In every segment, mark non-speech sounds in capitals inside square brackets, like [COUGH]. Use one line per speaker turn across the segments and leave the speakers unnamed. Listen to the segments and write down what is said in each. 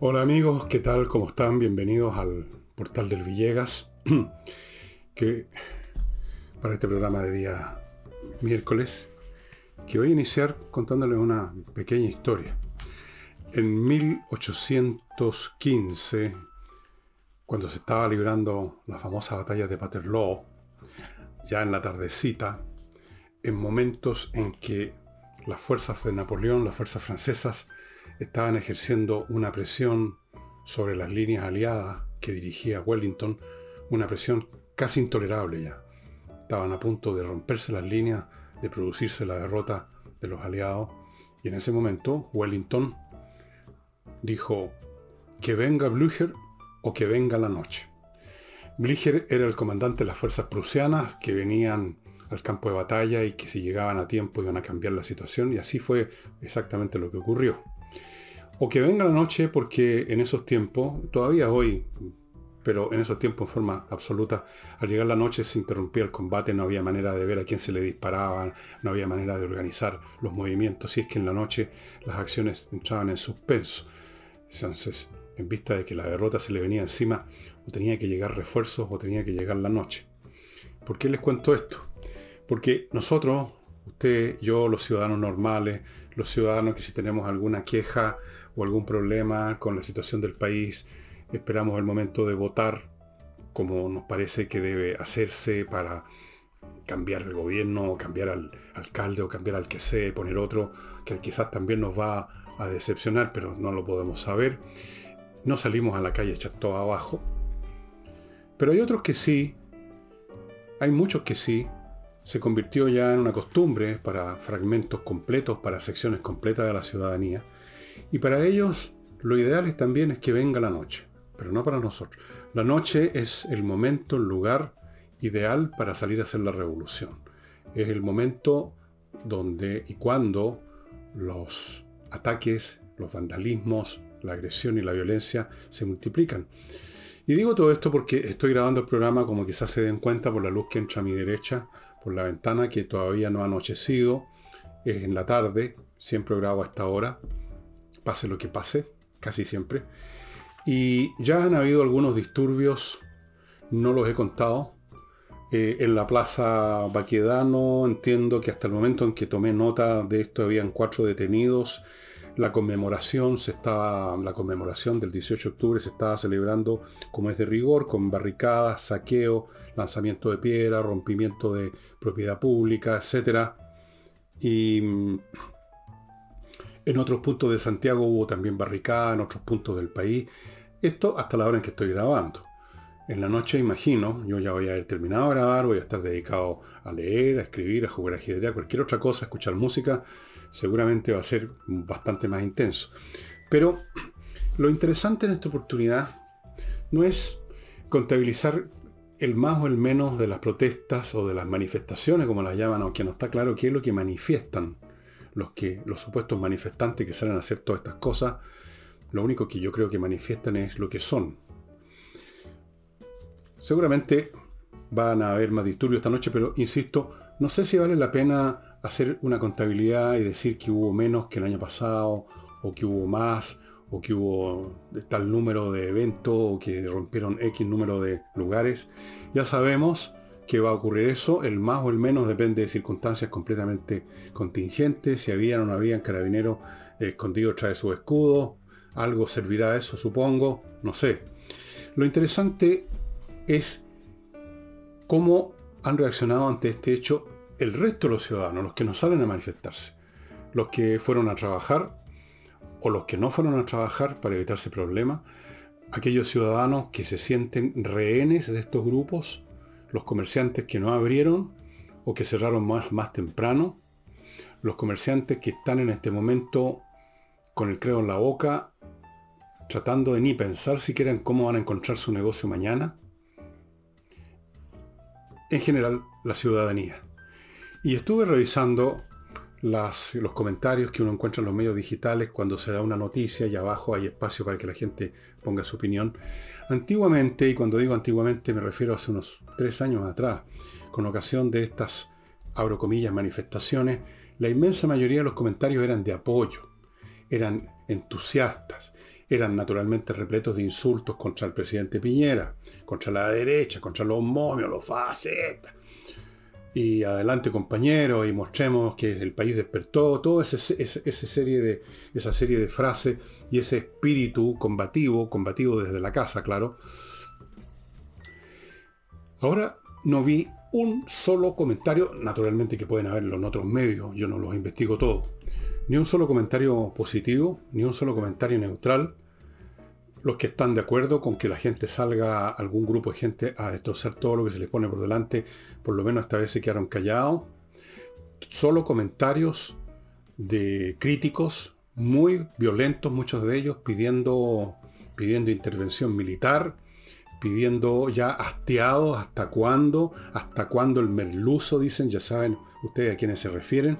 Hola amigos, ¿qué tal? ¿Cómo están? Bienvenidos al portal del Villegas, [CLEARS THROAT] que para este programa de día miércoles, que voy a iniciar contándoles una pequeña historia. En 1815, cuando se estaba librando la famosa batalla de Waterloo, ya en la tardecita, en momentos en que las fuerzas de Napoleón, las fuerzas francesas, estaban ejerciendo una presión sobre las líneas aliadas que dirigía Wellington, una presión casi intolerable ya. Estaban a punto de romperse las líneas, de producirse la derrota de los aliados, y en ese momento Wellington dijo que venga Blücher o que venga la noche. Blücher era el comandante de las fuerzas prusianas que venían al campo de batalla y que si llegaban a tiempo iban a cambiar la situación y así fue exactamente lo que ocurrió. O que venga la noche porque en esos tiempos, todavía hoy, pero en esos tiempos en forma absoluta, al llegar la noche se interrumpía el combate, no había manera de ver a quién se le disparaba, no había manera de organizar los movimientos, y es que en la noche las acciones entraban en suspenso. Entonces, en vista de que la derrota se le venía encima, o tenía que llegar refuerzos o tenía que llegar la noche. ¿Por qué les cuento esto? Porque nosotros, usted, yo, los ciudadanos normales, los ciudadanos que si tenemos alguna queja, o algún problema con la situación del país, esperamos el momento de votar como nos parece que debe hacerse para cambiar el gobierno, cambiar al alcalde, o cambiar al que sea, poner otro, que quizás también nos va a decepcionar, pero no lo podemos saber. No salimos a la calle echar todo abajo. Pero hay otros que sí, hay muchos que sí, se convirtió ya en una costumbre para fragmentos completos, para secciones completas de la ciudadanía, y para ellos lo ideal también es que venga la noche, pero no para nosotros. La noche es el momento, el lugar ideal para salir a hacer la revolución. Es el momento donde y cuando los ataques, los vandalismos, la agresión y la violencia se multiplican. Y digo todo esto porque estoy grabando el programa, como quizás se den cuenta por la luz que entra a mi derecha, por la ventana que todavía no ha anochecido, es en la tarde, siempre grabo a esta hora pase lo que pase, casi siempre. Y ya han habido algunos disturbios, no los he contado. Eh, en la Plaza Baquedano entiendo que hasta el momento en que tomé nota de esto habían cuatro detenidos. La conmemoración se la conmemoración del 18 de octubre se estaba celebrando como es de rigor, con barricadas, saqueo, lanzamiento de piedra, rompimiento de propiedad pública, etc. Y en otros puntos de Santiago hubo también barricada, en otros puntos del país. Esto hasta la hora en que estoy grabando. En la noche, imagino, yo ya voy a haber terminado de grabar, voy a estar dedicado a leer, a escribir, a jugar ajedrez, a cualquier otra cosa, a escuchar música. Seguramente va a ser bastante más intenso. Pero lo interesante en esta oportunidad no es contabilizar el más o el menos de las protestas o de las manifestaciones, como las llaman, aunque no está claro qué es lo que manifiestan los, que, los supuestos manifestantes que salen a hacer todas estas cosas, lo único que yo creo que manifiestan es lo que son. Seguramente van a haber más disturbios esta noche, pero insisto, no sé si vale la pena hacer una contabilidad y decir que hubo menos que el año pasado, o que hubo más, o que hubo tal número de eventos, o que rompieron X número de lugares. Ya sabemos que va a ocurrir eso, el más o el menos depende de circunstancias completamente contingentes, si habían o no habían carabineros escondidos tras de su escudo, algo servirá a eso, supongo, no sé. Lo interesante es cómo han reaccionado ante este hecho el resto de los ciudadanos, los que no salen a manifestarse, los que fueron a trabajar o los que no fueron a trabajar para evitarse problemas, aquellos ciudadanos que se sienten rehenes de estos grupos, los comerciantes que no abrieron o que cerraron más, más temprano, los comerciantes que están en este momento con el credo en la boca, tratando de ni pensar siquiera en cómo van a encontrar su negocio mañana. En general, la ciudadanía. Y estuve revisando los comentarios que uno encuentra en los medios digitales cuando se da una noticia y abajo hay espacio para que la gente ponga su opinión. Antiguamente, y cuando digo antiguamente me refiero a hace unos tres años atrás, con ocasión de estas abro comillas, manifestaciones, la inmensa mayoría de los comentarios eran de apoyo, eran entusiastas, eran naturalmente repletos de insultos contra el presidente Piñera, contra la derecha, contra los momios, los fascistas. Y adelante compañeros, y mostremos que el país despertó, toda esa, serie de, esa serie de frases y ese espíritu combativo, combativo desde la casa, claro. Ahora no vi un solo comentario, naturalmente que pueden haberlo en otros medios, yo no los investigo todos, ni un solo comentario positivo, ni un solo comentario neutral. Los que están de acuerdo con que la gente salga, algún grupo de gente, a destrozar todo lo que se les pone por delante, por lo menos esta vez se quedaron callados. Solo comentarios de críticos muy violentos, muchos de ellos pidiendo, pidiendo intervención militar, pidiendo ya hastiados hasta cuándo, hasta cuándo el merluzo, dicen, ya saben ustedes a quiénes se refieren.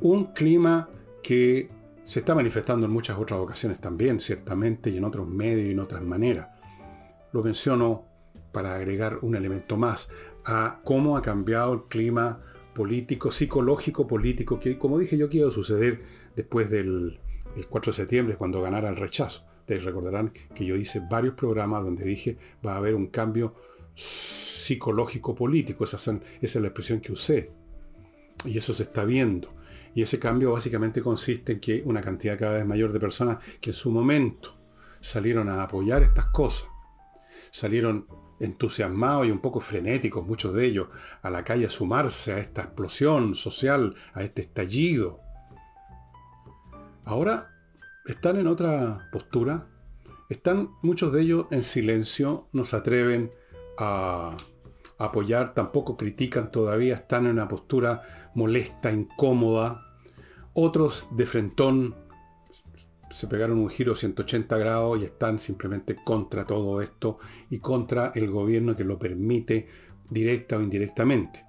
Un clima que se está manifestando en muchas otras ocasiones también, ciertamente, y en otros medios y en otras maneras. Lo menciono para agregar un elemento más a cómo ha cambiado el clima político, psicológico, político, que como dije yo, quiero suceder después del 4 de septiembre, cuando ganara el rechazo. Ustedes recordarán que yo hice varios programas donde dije va a haber un cambio psicológico político, esa, esa es la expresión que usé. Y eso se está viendo. Y ese cambio básicamente consiste en que una cantidad cada vez mayor de personas que en su momento salieron a apoyar estas cosas, salieron entusiasmados y un poco frenéticos, muchos de ellos, a la calle a sumarse a esta explosión social, a este estallido. Ahora están en otra postura, están muchos de ellos en silencio, no se atreven a apoyar, tampoco critican todavía, están en una postura molesta, incómoda. Otros de frentón se pegaron un giro 180 grados y están simplemente contra todo esto y contra el gobierno que lo permite directa o indirectamente.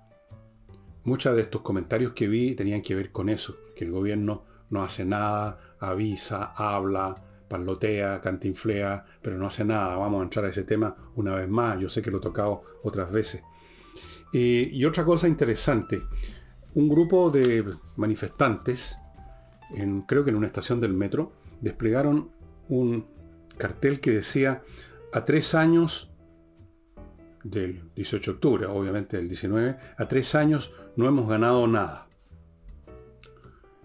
Muchos de estos comentarios que vi tenían que ver con eso, que el gobierno no hace nada, avisa, habla, parlotea, cantinflea, pero no hace nada. Vamos a entrar a ese tema una vez más. Yo sé que lo he tocado otras veces. y otra cosa interesante, un grupo de manifestantes, en, creo que en una estación del metro, desplegaron un cartel que decía a tres años del 18 de octubre, obviamente del 19, a tres años no hemos ganado nada.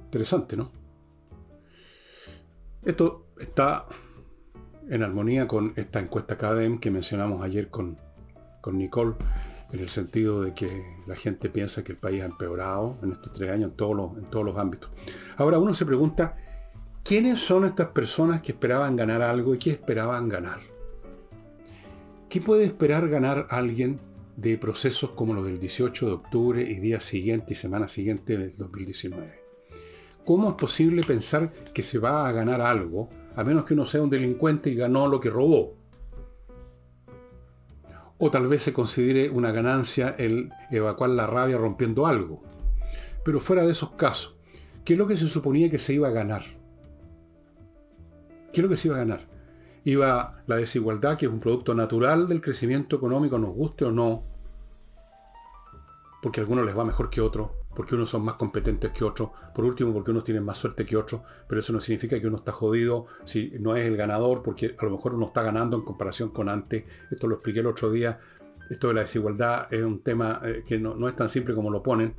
Interesante, ¿no? Esto está en armonía con esta encuesta CADEM que mencionamos ayer con, con Nicole, en el sentido de que la gente piensa que el país ha empeorado en estos tres años en todos los, ámbitos. Ahora uno se pregunta, ¿quiénes son estas personas que esperaban ganar algo y qué esperaban ganar? ¿Qué puede esperar ganar alguien de procesos como los del 18 de octubre y día siguiente y semana siguiente del 2019? ¿Cómo es posible pensar que se va a ganar algo a menos que uno sea un delincuente y ganó lo que robó? O tal vez se considere una ganancia el evacuar la rabia rompiendo algo. Pero fuera de esos casos, ¿qué es lo que se suponía que se iba a ganar? ¿Qué es lo que se iba a ganar? Iba la desigualdad, que es un producto natural del crecimiento económico, nos guste o no, porque a algunos les va mejor que otros, porque unos son más competentes que otros, por último porque unos tienen más suerte que otros, pero eso no significa que uno está jodido si no es el ganador, porque a lo mejor uno está ganando en comparación con antes. Esto lo expliqué el otro día. Esto de la desigualdad es un tema eh, que no, es tan simple como lo ponen.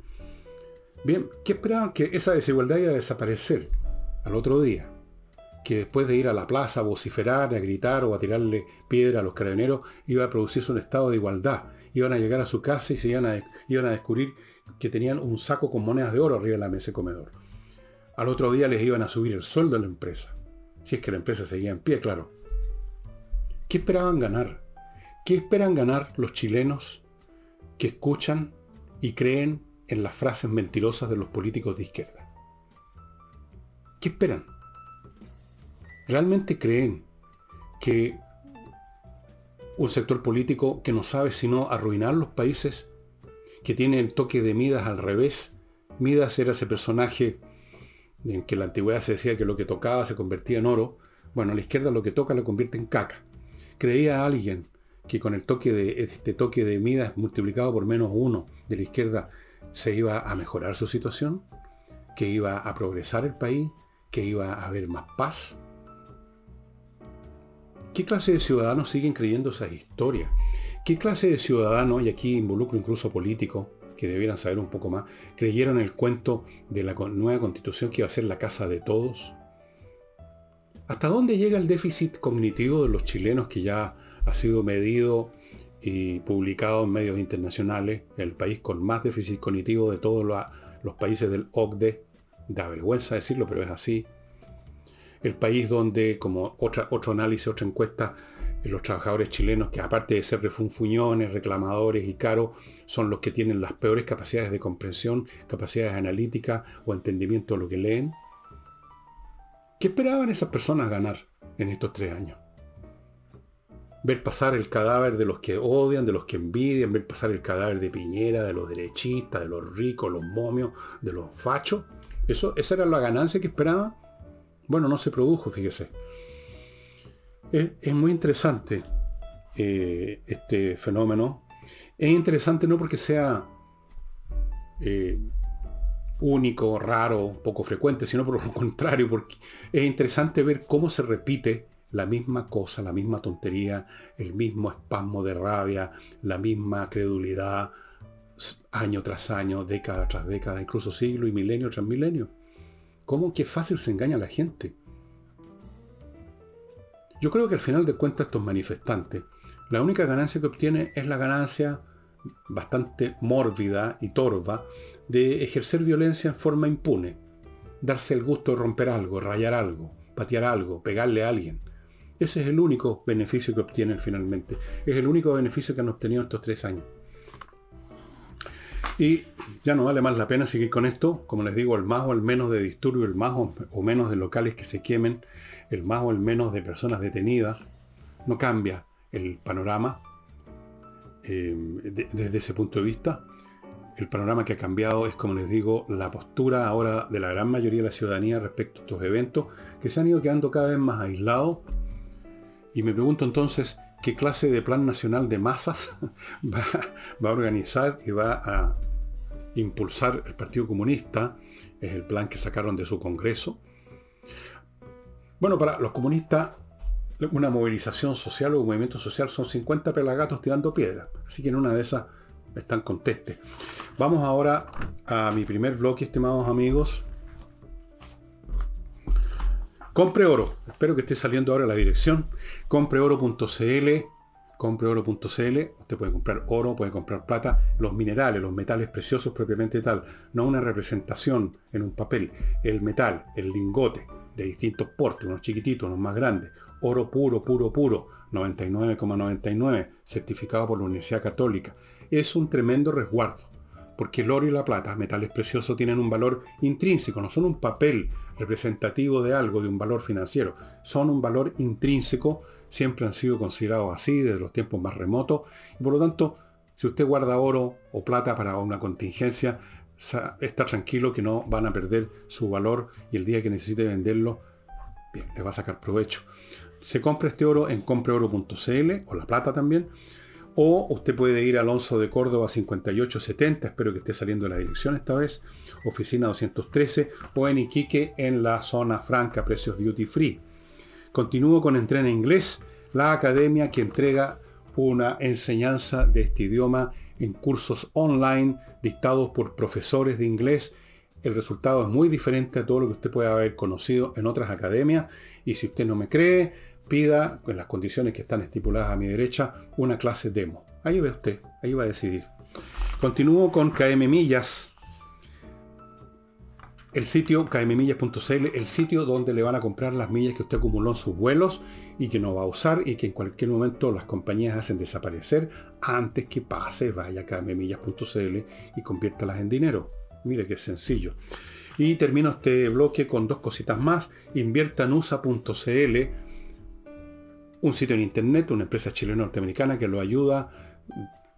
Bien, ¿qué esperaban? Que esa desigualdad iba a desaparecer al otro día. Que después de ir a la plaza a vociferar, a gritar o a tirarle piedra a los carabineros, iba a producirse un estado de igualdad. Iban a llegar a su casa y se iban a, iban a descubrir que tenían un saco con monedas de oro arriba de la mesa de comedor. Al otro día les iban a subir el sueldo de la empresa. Si es que la empresa seguía en pie, claro. ¿Qué esperaban ganar? ¿Qué esperan ganar los chilenos que escuchan y creen en las frases mentirosas de los políticos de izquierda? ¿Qué esperan? ¿Realmente creen que un sector político que no sabe sino arruinar los países que tiene el toque de Midas al revés. Midas era ese personaje en que en la antigüedad se decía que lo que tocaba se convertía en oro. Bueno, la izquierda lo que toca lo convierte en caca. Creía alguien que con el toque de este toque de Midas multiplicado por menos uno de la izquierda se iba a mejorar su situación, que iba a progresar el país, que iba a haber más paz. ¿Qué clase de ciudadanos siguen creyendo esas historias? ¿Qué clase de ciudadanos, y aquí involucro incluso políticos, que debieran saber un poco más, creyeron el cuento de la nueva constitución que iba a ser la casa de todos? ¿Hasta dónde llega el déficit cognitivo de los chilenos que ya ha sido medido y publicado en medios internacionales? El país con más déficit cognitivo de todos los países del OCDE. Da vergüenza decirlo, pero es así. El país donde, como otra, otro análisis, otra encuesta, los trabajadores chilenos, que aparte de ser refunfuñones, reclamadores y caros, son los que tienen las peores capacidades de comprensión, capacidades analíticas o entendimiento de lo que leen. ¿Qué esperaban esas personas ganar en estos tres años? Ver pasar el cadáver de los que odian, de los que envidian, ver pasar el cadáver de Piñera, de los derechistas, de los ricos, los momios, de los fachos. ¿Eso, ¿Esa era la ganancia que esperaban? Bueno, no se produjo, fíjese. Es, muy interesante eh, este fenómeno. Es interesante no porque sea eh, único, raro, poco frecuente, sino por lo [LAUGHS] contrario, porque es interesante ver cómo se repite la misma cosa, la misma tontería, el mismo espasmo de rabia, la misma credulidad, año tras año, década tras década, incluso siglo y milenio tras milenio. ¿Cómo que fácil se engaña a la gente? Yo creo que al final de cuentas estos manifestantes, la única ganancia que obtienen es la ganancia bastante mórbida y torva de ejercer violencia en forma impune, darse el gusto de romper algo, rayar algo, patear algo, pegarle a alguien. Ese es el único beneficio que obtienen finalmente. Es el único beneficio que han obtenido estos tres años. Y ya no vale más la pena seguir con esto. Como les digo, el más o el menos de disturbios, el más o menos de locales que se quemen, el más o el menos de personas detenidas, no cambia el panorama eh, desde ese punto de vista. El panorama que ha cambiado es, como les digo, la postura ahora de la gran mayoría de la ciudadanía respecto a estos eventos que se han ido quedando cada vez más aislados. Y me pregunto entonces, ¿qué clase de plan nacional de masas [LAUGHS] va, va a organizar y va a impulsar el Partido Comunista? Es el plan que sacaron de su Congreso bueno, para los comunistas, una movilización social o un movimiento social son 50 pelagatos tirando piedras. Así que en una de esas están contestes. Vamos ahora a mi primer bloque, estimados amigos. Compre oro. Espero que esté saliendo ahora la dirección. Compreoro.cl. Compreoro.cl. Usted puede comprar oro, puede comprar plata, los minerales, los metales preciosos propiamente tal. No una representación en un papel. El metal, el lingote, de distintos portes, unos chiquititos, unos más grandes, oro puro, puro, puro, 99,99, certificado por la Universidad Católica. Es un tremendo resguardo, porque el oro y la plata, metales preciosos, tienen un valor intrínseco, no son un papel representativo de algo, de un valor financiero, son un valor intrínseco, siempre han sido considerados así desde los tiempos más remotos, y por lo tanto, si usted guarda oro o plata para una contingencia, está tranquilo que no van a perder su valor y el día que necesite venderlo, bien, le va a sacar provecho. Se compra este oro en compreoro.cl o la plata también. O usted puede ir a Alonso de Córdoba 5870, espero que esté saliendo la dirección esta vez, oficina 213, o en Iquique en la zona franca, precios duty free. Continúo con Entrena Inglés, la academia que entrega una enseñanza de este idioma en cursos online dictados por profesores de inglés. El resultado es muy diferente a todo lo que usted puede haber conocido en otras academias. Y si usted no me cree, pida, con las condiciones que están estipuladas a mi derecha, una clase demo. Ahí ve usted, ahí va a decidir. Continúo con KM Millas el sitio kmmillas.cl, el sitio donde le van a comprar las millas que usted acumuló en sus vuelos y que no va a usar y que en cualquier momento las compañías hacen desaparecer antes que pase, vaya a kmmillas.cl y conviértalas en dinero. Mire qué sencillo. Y termino este bloque con dos cositas más. Inviertanusa.cl, un sitio en internet, una empresa chilena norteamericana que lo ayuda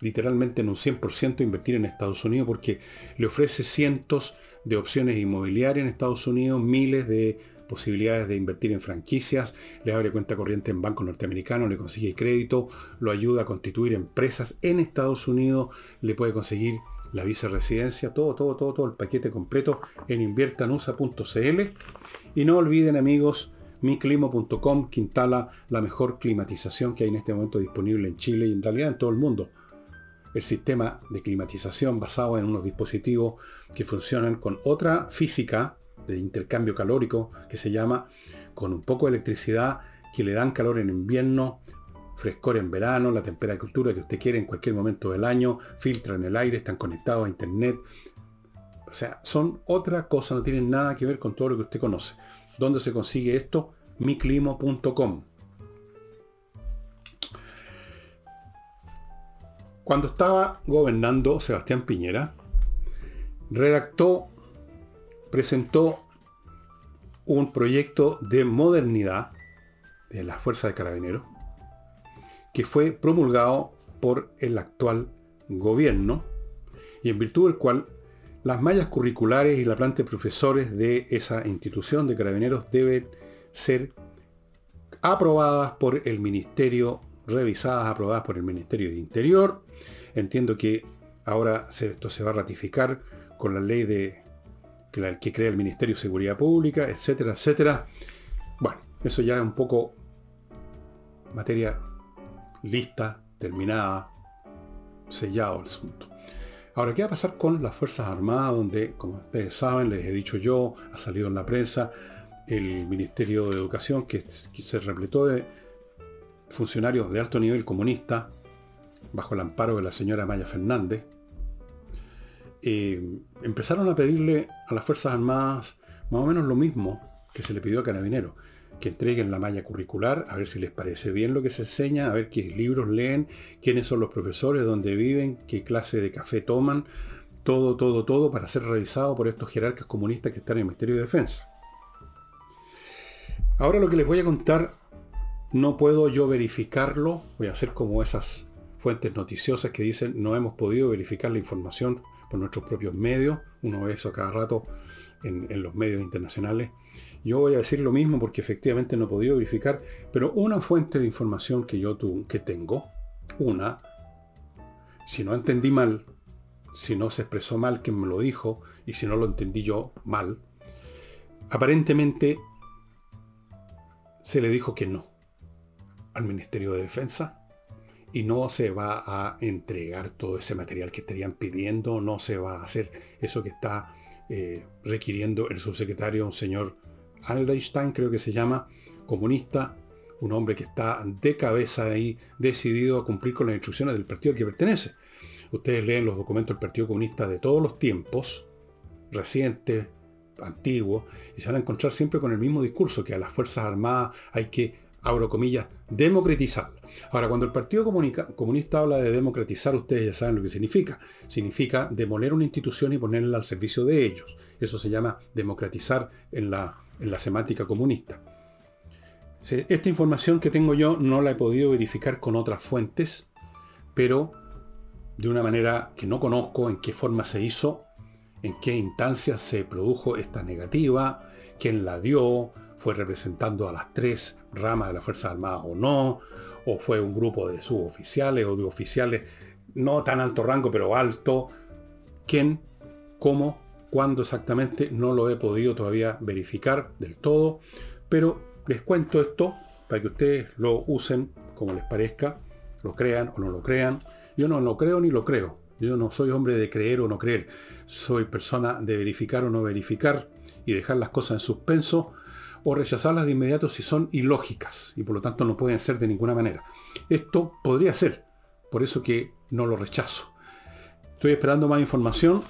literalmente en un 100% a invertir en Estados Unidos porque le ofrece cientos de opciones inmobiliarias en Estados Unidos, miles de posibilidades de invertir en franquicias, le abre cuenta corriente en bancos norteamericanos, le consigue crédito, lo ayuda a constituir empresas en Estados Unidos, le puede conseguir la viceresidencia, todo, todo, todo, todo el paquete completo en inviertanusa.cl. Y no olviden amigos, miclimo.com que instala la mejor climatización que hay en este momento disponible en Chile y en realidad en todo el mundo. El sistema de climatización basado en unos dispositivos que funcionan con otra física de intercambio calórico que se llama con un poco de electricidad que le dan calor en invierno, frescor en verano, la temperatura que usted quiere en cualquier momento del año, filtran el aire, están conectados a internet. O sea, son otra cosa, no tienen nada que ver con todo lo que usted conoce. ¿Dónde se consigue esto? miclimo.com. Cuando estaba gobernando Sebastián Piñera, redactó, presentó un proyecto de modernidad de la Fuerza de Carabineros que fue promulgado por el actual gobierno y en virtud del cual las mallas curriculares y la planta de profesores de esa institución de carabineros deben ser aprobadas por el Ministerio, revisadas, aprobadas por el Ministerio de Interior. Entiendo que ahora esto se va a ratificar con la ley de que, crea el Ministerio de Seguridad Pública, etcétera, etcétera. Bueno, eso ya es un poco materia lista, terminada, sellado el asunto. Ahora, ¿qué va a pasar con las Fuerzas Armadas? Donde, como ustedes saben, les he dicho yo, ha salido en la prensa, el Ministerio de Educación, que, se repletó de funcionarios de alto nivel comunista, bajo el amparo de la señora Maya Fernández, eh, empezaron a pedirle a las Fuerzas Armadas más o menos lo mismo que se le pidió a Carabineros que entreguen la malla curricular, a ver si les parece bien lo que se enseña, a ver qué libros leen, quiénes son los profesores, dónde viven, qué clase de café toman, todo, todo, todo para ser revisado por estos jerarcas comunistas que están en el Ministerio de Defensa. Ahora lo que les voy a contar, no puedo yo verificarlo, voy a hacer como esas fuentes noticiosas que dicen no hemos podido verificar la información por nuestros propios medios, uno ve eso cada rato en, en los medios internacionales, yo voy a decir lo mismo porque efectivamente no he podido verificar, pero una fuente de información que yo que tengo, una, si no entendí mal, si no se expresó mal quien me lo dijo y si no lo entendí yo mal, aparentemente se le dijo que no al Ministerio de Defensa y no se va a entregar todo ese material que estarían pidiendo, no se va a hacer eso que está eh, requiriendo el subsecretario, un señor Alderstein, creo que se llama, comunista, un hombre que está de cabeza ahí, decidido a cumplir con las instrucciones del partido al que pertenece. Ustedes leen los documentos del Partido Comunista de todos los tiempos, recientes, antiguos, y se van a encontrar siempre con el mismo discurso, que a las Fuerzas Armadas hay que, abro comillas, democratizar. Ahora, cuando el Partido Comunista habla de democratizar, ustedes ya saben lo que significa. Significa demoler una institución y ponerla al servicio de ellos. Eso se llama democratizar en la en la semántica comunista. Esta información que tengo yo no la he podido verificar con otras fuentes, pero de una manera que no conozco en qué forma se hizo, en qué instancia se produjo esta negativa, quién la dio, fue representando a las tres ramas de las Fuerzas Armadas o no, o fue un grupo de suboficiales o de oficiales no tan alto rango, pero alto, quién, cómo cuándo exactamente no lo he podido todavía verificar del todo, pero les cuento esto para que ustedes lo usen como les parezca, lo crean o no lo crean. Yo no lo creo ni lo creo. Yo no soy hombre de creer o no creer. Soy persona de verificar o no verificar y dejar las cosas en suspenso o rechazarlas de inmediato si son ilógicas y por lo tanto no pueden ser de ninguna manera. Esto podría ser, por eso que no lo rechazo. Estoy esperando más información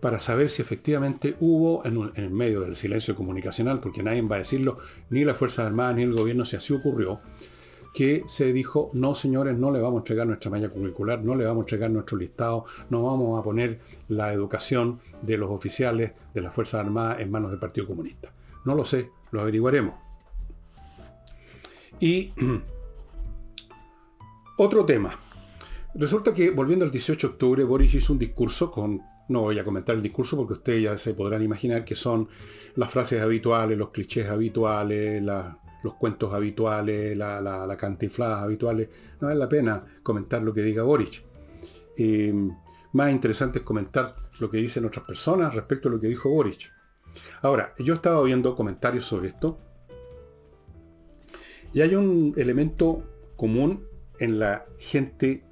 para saber si efectivamente hubo en, el medio del silencio comunicacional, porque nadie va a decirlo, ni la Fuerza Armada ni el gobierno, si así ocurrió, que se dijo, no señores, no le vamos a entregar nuestra malla curricular, no le vamos a entregar nuestro listado, no vamos a poner la educación de los oficiales de las Fuerzas Armadas en manos del Partido Comunista. No lo sé, lo averiguaremos. Y [CLEARS THROAT] otro tema. Resulta que, volviendo al 18 de octubre, Boris hizo un discurso con no voy a comentar el discurso porque ustedes ya se podrán imaginar que son las frases habituales, los clichés habituales, los cuentos habituales, la, la, la cantinflada habituales. No vale la pena comentar lo que diga Boric. Eh, más interesante es comentar lo que dicen otras personas respecto a lo que dijo Boric. Ahora, yo he estado viendo comentarios sobre esto y hay un elemento común en la gente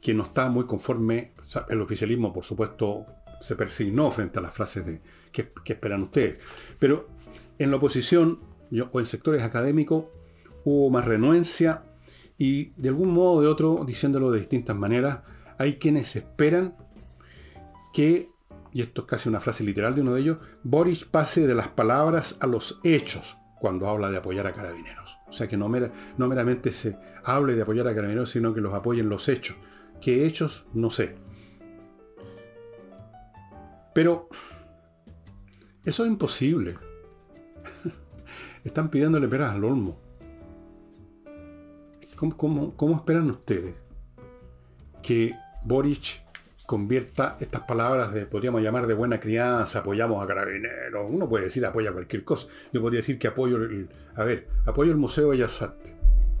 que no está muy conforme, el oficialismo por supuesto se persignó frente a las frases de ¿qué, esperan ustedes? Pero en la oposición o en sectores académicos hubo más renuencia y de algún modo o de otro, diciéndolo de distintas maneras, hay quienes esperan que, y esto es casi una frase literal de uno de ellos, Boris pase de las palabras a los hechos cuando habla de apoyar a carabineros. O sea que no, meramente se hable de apoyar a carabineros, sino que los apoyen los hechos. ¿Qué hechos? No sé. Pero eso es imposible. [LAUGHS] Están pidiéndole peras al olmo. ¿Cómo, cómo esperan ustedes que Boric convierta estas palabras de, podríamos llamar de buena crianza, apoyamos a carabineros, uno puede decir apoya cualquier cosa. Yo podría decir que apoyo el, a ver, apoyo el Museo de Bellas Artes.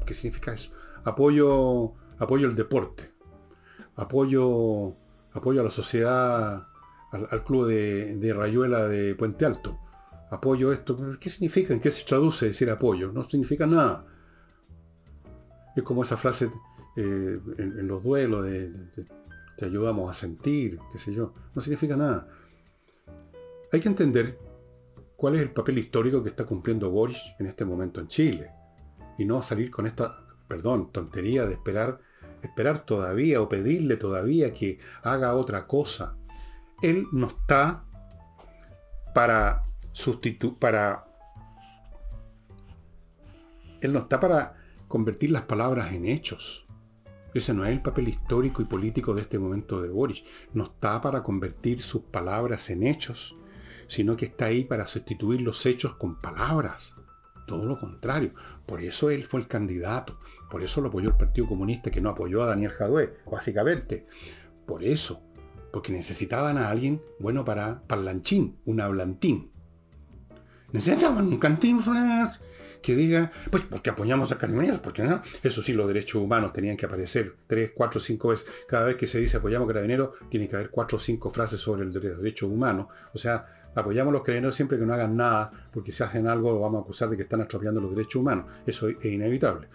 ¿Qué significa eso? Apoyo, apoyo el deporte. Apoyo, apoyo a la sociedad, al, club de, Rayuela de Puente Alto. Apoyo esto. ¿Qué significa? ¿En qué se traduce decir apoyo? No significa nada. Es como esa frase eh, en, los duelos de te ayudamos a sentir, qué sé yo. No significa nada. Hay que entender cuál es el papel histórico que está cumpliendo Boris en este momento en Chile. Y no salir con esta, perdón, tontería de esperar, esperar todavía o pedirle todavía que haga otra cosa. Él no está para sustituir, para... Él no está para convertir las palabras en hechos. Ese no es el papel histórico y político de este momento de Boris. No está para convertir sus palabras en hechos, sino que está ahí para sustituir los hechos con palabras. Todo lo contrario. Por eso él fue el candidato. Por eso lo apoyó el Partido Comunista, que no apoyó a Daniel Jadue, básicamente. Por eso. Porque necesitaban a alguien bueno para parlanchín, un hablantín. Necesitaban un cantinflas que diga, pues porque apoyamos a carabineros, porque no. Eso sí, los derechos humanos tenían que aparecer tres, cuatro, cinco veces. Cada vez que se dice apoyamos a carabineros, tiene que haber cuatro o cinco frases sobre el derecho humano. O sea, apoyamos a los carabineros siempre que no hagan nada, porque si hacen algo lo vamos a acusar de que están estropeando los derechos humanos. Eso es inevitable.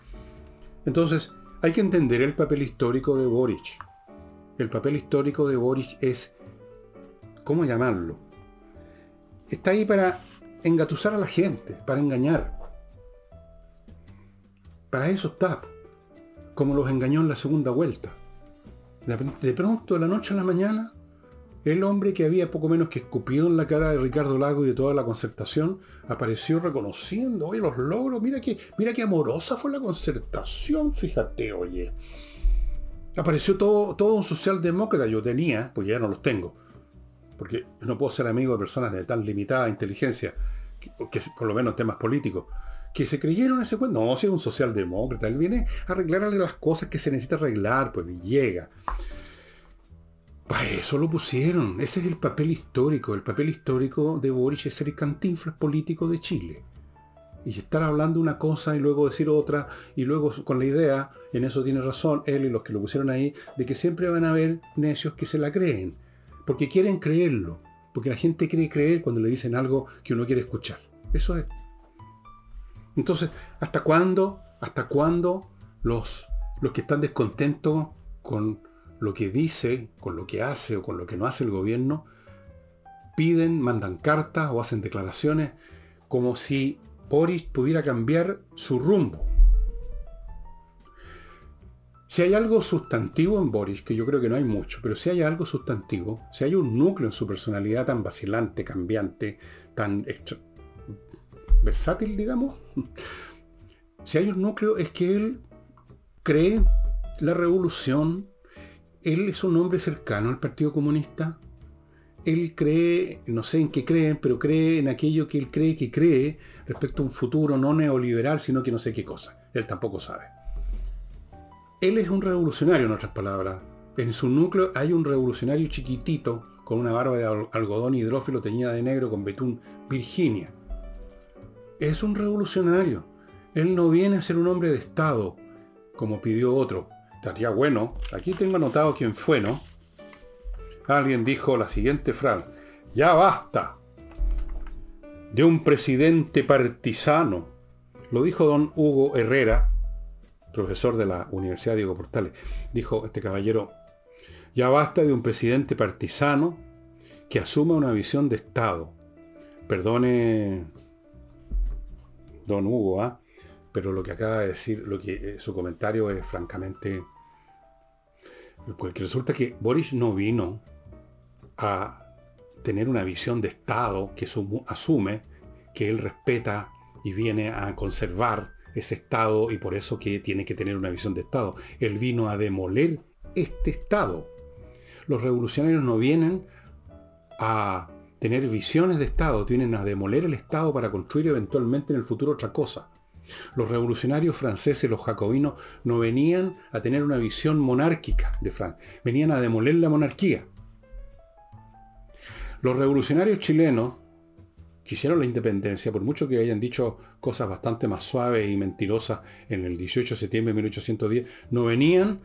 Entonces, hay que entender el papel histórico de Boric. El papel histórico de Boric es, ¿cómo llamarlo? Está ahí para engatusar a la gente, para engañar. Para eso está. Como los engañó en la segunda vuelta. De pronto, de la noche a la mañana, el hombre que había poco menos que escupido en la cara de Ricardo Lago y de toda la concertación apareció reconociendo, oye, los logros, mira que, mira qué amorosa fue la concertación, fíjate, oye. Apareció todo, todo un socialdemócrata, yo tenía, pues ya no los tengo, porque no puedo ser amigo de personas de tan limitada inteligencia, que, que por lo menos temas políticos que se creyeron ese cuento. No, si es un socialdemócrata, él viene a arreglarle las cosas que se necesita arreglar, pues llega. Para eso lo pusieron. Ese es el papel histórico. El papel histórico de Boris es ser el cantinflas político de Chile. Y estar hablando una cosa y luego decir otra, y luego con la idea, en eso tiene razón él y los que lo pusieron ahí, de que siempre van a haber necios que se la creen. Porque quieren creerlo. Porque la gente quiere creer cuando le dicen algo que uno quiere escuchar. Eso es. Entonces, ¿hasta cuándo, hasta cuándo los, los que están descontentos con lo que dice, con lo que hace o con lo que no hace el gobierno, piden, mandan cartas o hacen declaraciones como si Boris pudiera cambiar su rumbo? Si hay algo sustantivo en Boris, que yo creo que no hay mucho, pero si hay algo sustantivo, si hay un núcleo en su personalidad tan vacilante, cambiante, tan versátil, digamos, si hay un núcleo es que él cree la revolución, él es un hombre cercano al Partido Comunista, él cree, no sé en qué cree, pero cree en aquello que él cree que cree respecto a un futuro no neoliberal, sino que no sé qué cosa. Él tampoco sabe. Él es un revolucionario, en otras palabras. En su núcleo hay un revolucionario chiquitito con una barba de algodón hidrófilo teñida de negro con betún Virginia es un revolucionario. Él no viene a ser un hombre de Estado, como pidió otro. Estaría bueno. Aquí tengo anotado quién fue, ¿no? alguien dijo la siguiente frase, ya basta de un presidente partisano. Lo dijo don Hugo Herrera, profesor de la Universidad Diego Portales. Dijo este caballero, ya basta de un presidente partisano que asuma una visión de Estado. Perdone, don Hugo, ¿ah? pero lo que acaba de decir, lo que eh, su comentario es francamente... Porque resulta que Boris no vino a tener una visión de Estado que asume que él respeta y viene a conservar ese Estado y por eso que tiene que tener una visión de Estado. Él vino a demoler este Estado. Los revolucionarios no vienen a tener visiones de Estado, vienen a demoler el Estado para construir eventualmente en el futuro otra cosa. Los revolucionarios franceses, los jacobinos, no venían a tener una visión monárquica de Francia, venían a demoler la monarquía. Los revolucionarios chilenos quisieron la independencia, por mucho que hayan dicho cosas bastante más suaves y mentirosas en el 18 de septiembre de 1810, no venían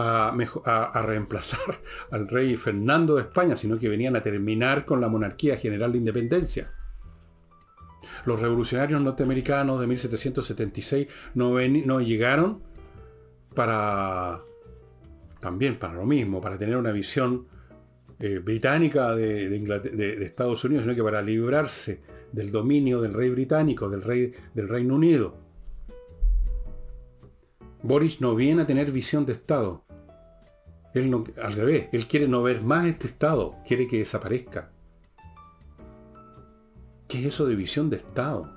a, reemplazar [LAUGHS] al rey Fernando de España, sino que venían a terminar con la monarquía general de independencia. Los revolucionarios norteamericanos de 1776 no, no llegaron para también para lo mismo, para tener una visión eh, británica de, Estados Unidos, sino que para librarse del dominio del rey británico, del rey del Reino Unido. Boris no viene a tener visión de Estado. Él al revés, él quiere no ver más este Estado, quiere que desaparezca. ¿Qué es eso de visión de Estado?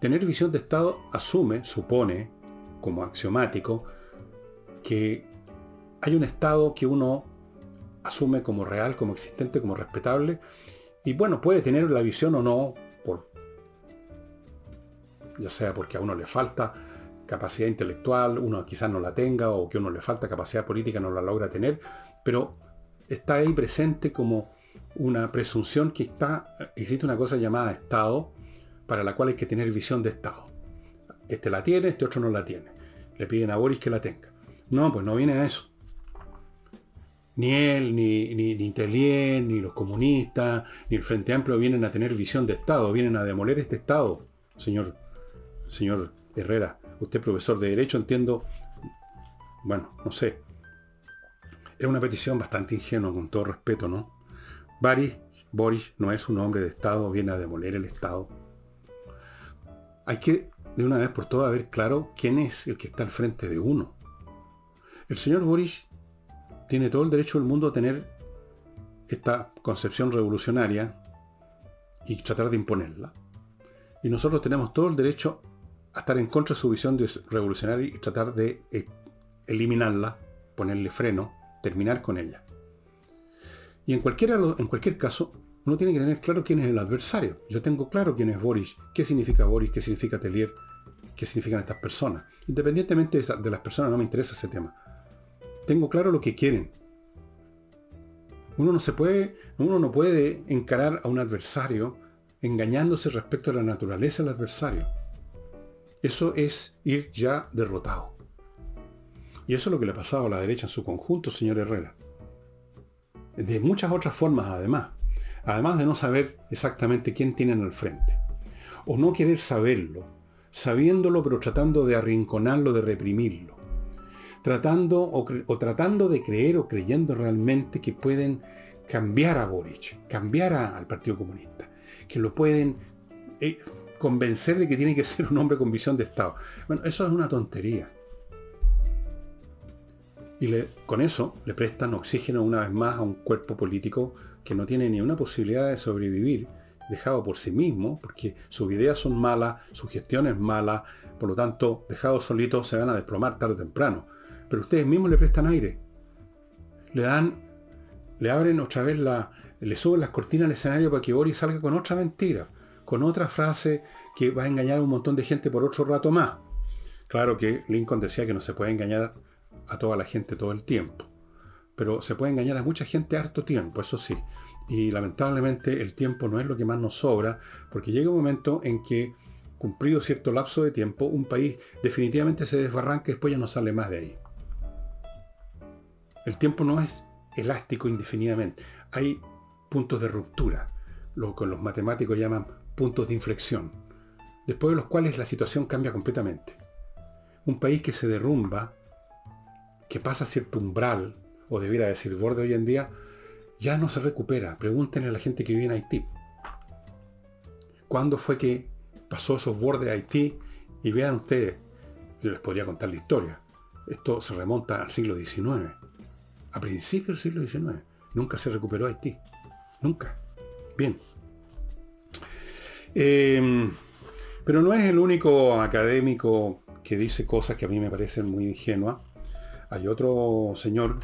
Tener visión de Estado asume, supone, como axiomático, que hay un Estado que uno asume como real, como existente, como respetable. Y bueno, puede tener la visión o no, por, ya sea porque a uno le falta capacidad intelectual, uno quizás no la tenga, o que uno le falta capacidad política, no la logra tener, pero está ahí presente como una presunción que está, existe una cosa llamada Estado, para la cual hay que tener visión de Estado. Este la tiene, este otro no la tiene. Le piden a Boris que la tenga. No, pues no viene a eso ni él, ni, ni, ni ni los comunistas, ni el Frente Amplio vienen a tener visión de Estado, vienen a demoler este Estado, señor, señor Herrera. Usted profesor de Derecho, entiendo, bueno, no sé. Es una petición bastante ingenua, con todo respeto, ¿no? Boris, Boris no es un hombre de Estado, viene a demoler el Estado. Hay que, de una vez por todas, ver claro quién es el que está al frente de uno. El señor Boris tiene todo el derecho del mundo a tener esta concepción revolucionaria y tratar de imponerla. Y nosotros tenemos todo el derecho a estar en contra de su visión revolucionaria y tratar de eh, eliminarla, ponerle freno, terminar con ella. Y en, cualquiera, en cualquier caso, uno tiene que tener claro quién es el adversario. Yo tengo claro quién es Boris, qué significa Boris, qué significa Telier, qué significan estas personas. Independientemente de las personas, no me interesa ese tema tengo claro lo que quieren. Uno no se puede, uno no puede encarar a un adversario engañándose respecto a la naturaleza del adversario. Eso es ir ya derrotado. Y eso es lo que le ha pasado a la derecha en su conjunto, señor Herrera. De muchas otras formas, además. Además de no saber exactamente quién tienen al frente. O no querer saberlo, sabiéndolo pero tratando de arrinconarlo, de reprimirlo tratando o, tratando de creer o creyendo realmente que pueden cambiar a Boric, cambiar al Partido Comunista, que lo pueden eh, convencer de que tiene que ser un hombre con visión de Estado. Bueno, eso es una tontería. Y con eso le prestan oxígeno una vez más a un cuerpo político que no tiene ni una posibilidad de sobrevivir, dejado por sí mismo, porque sus ideas son malas, su gestión es mala, por lo tanto, dejados solitos se van a desplomar tarde o temprano pero ustedes mismos le prestan aire. Le dan, le abren otra vez la, le suben las cortinas al escenario para que Boris salga con otra mentira, con otra frase que va a engañar a un montón de gente por otro rato más. Claro que Lincoln decía que no se puede engañar a toda la gente todo el tiempo, pero se puede engañar a mucha gente harto tiempo, eso sí. Y lamentablemente el tiempo no es lo que más nos sobra, porque llega un momento en que, cumplido cierto lapso de tiempo, un país definitivamente se desbarranca y después ya no sale más de ahí. El tiempo no es elástico indefinidamente. Hay puntos de ruptura, lo que los matemáticos llaman puntos de inflexión, después de los cuales la situación cambia completamente. Un país que se derrumba, que pasa cierto umbral, o debiera decir borde hoy en día, ya no se recupera. Pregúntenle a la gente que vive en Haití. ¿Cuándo fue que pasó esos bordes de Haití? Y vean ustedes, yo les podría contar la historia. Esto se remonta al siglo XIX. A principios del siglo XIX. Nunca se recuperó Haití. Nunca. Bien. Em, pero no es el único académico que dice cosas que a mí me parecen muy ingenuas. Hay otro señor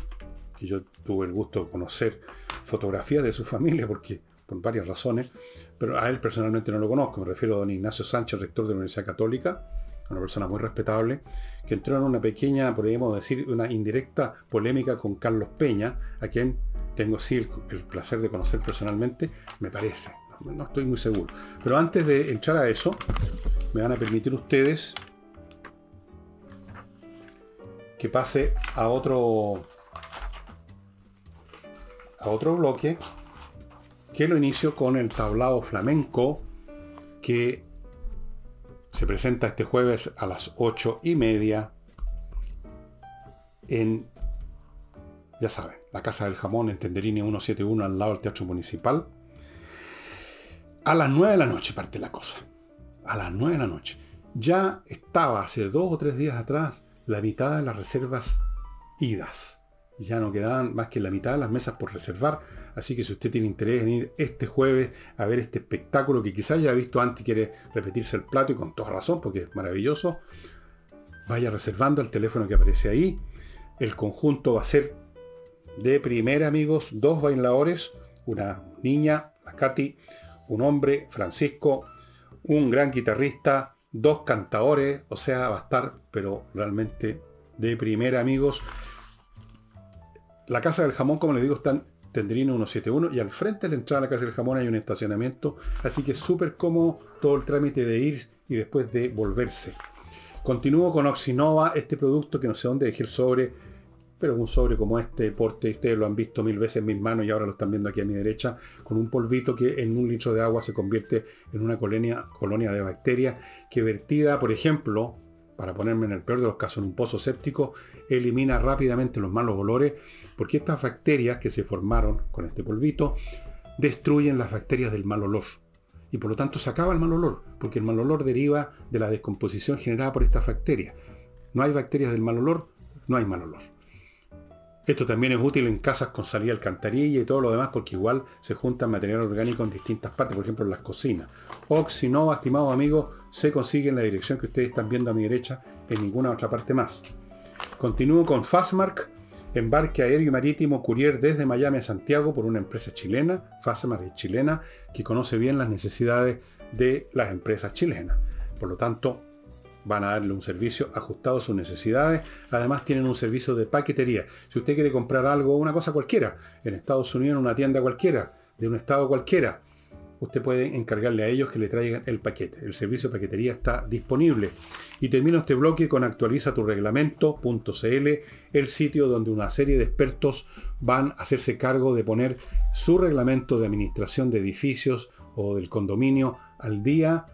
que yo tuve el gusto de conocer fotografías de su [LAUGHS] familia, porque por varias razones, pero a él personalmente no lo conozco. Me refiero a don Ignacio Sánchez, rector de la Universidad Católica, una persona muy respetable, que entró en una pequeña, podríamos decir, una indirecta polémica con Carlos Peña, a quien tengo sí el, placer de conocer personalmente, me parece. No, estoy muy seguro. Pero antes de entrar a eso, me van a permitir ustedes que pase a otro a otro bloque que lo inicio con el tablado flamenco que se presenta este jueves a las ocho y media en, ya saben, la Casa del Jamón en Tenderini 171 al lado del Teatro Municipal. A las 9 de la noche parte la cosa. A las 9 de la noche. Ya estaba hace dos o tres días atrás la mitad de las reservas idas. Ya no quedaban más que la mitad de las mesas por reservar Así que si usted tiene interés en ir este jueves a ver este espectáculo que quizás ya ha visto antes y quiere repetirse el plato y con toda razón porque es maravilloso, vaya reservando el teléfono que aparece ahí. El conjunto va a ser de primera, amigos, dos bailadores, una niña, la Katy, un hombre, Francisco, un gran guitarrista, dos cantadores, o sea, va a estar, pero realmente de primera, amigos. La Casa del Jamón, como les digo, están Tendrino 171 y al frente de la entrada a la Casa del Jamón hay un estacionamiento, así que es súper cómodo todo el trámite de ir y después de volverse. Continúo con Oxinova, este producto que no sé dónde dejé sobre, pero un sobre como este porte, ustedes lo han visto mil veces en mis manos y ahora lo están viendo aquí a mi derecha, con un polvito que en un litro de agua se convierte en una colonia, colonia de bacterias que vertida, por ejemplo, para ponerme en el peor de los casos en un pozo séptico, elimina rápidamente los malos olores, porque estas bacterias que se formaron con este polvito destruyen las bacterias del mal olor. Y por lo tanto se acaba el mal olor, porque el mal olor deriva de la descomposición generada por estas bacterias. No hay bacterias del mal olor, no hay mal olor. Esto también es útil en casas con salida alcantarilla y todo lo demás porque igual se juntan material orgánico en distintas partes, por ejemplo en las cocinas. Oxinova, estimados amigos, se consigue en la dirección que ustedes están viendo a mi derecha, en ninguna otra parte más. Continúo con Fastmark, embarque aéreo y marítimo courier desde Miami a Santiago por una empresa chilena, Fastmark es chilena, que conoce bien las necesidades de las empresas chilenas. Por lo tanto, van a darle un servicio ajustado a sus necesidades. Además tienen un servicio de paquetería. Si usted quiere comprar algo, una cosa cualquiera, en Estados Unidos, en una tienda cualquiera, de un estado cualquiera, usted puede encargarle a ellos que le traigan el paquete. El servicio de paquetería está disponible. Y termino este bloque con actualiza tu reglamento.cl, el sitio donde una serie de expertos van a hacerse cargo de poner su reglamento de administración de edificios o del condominio al día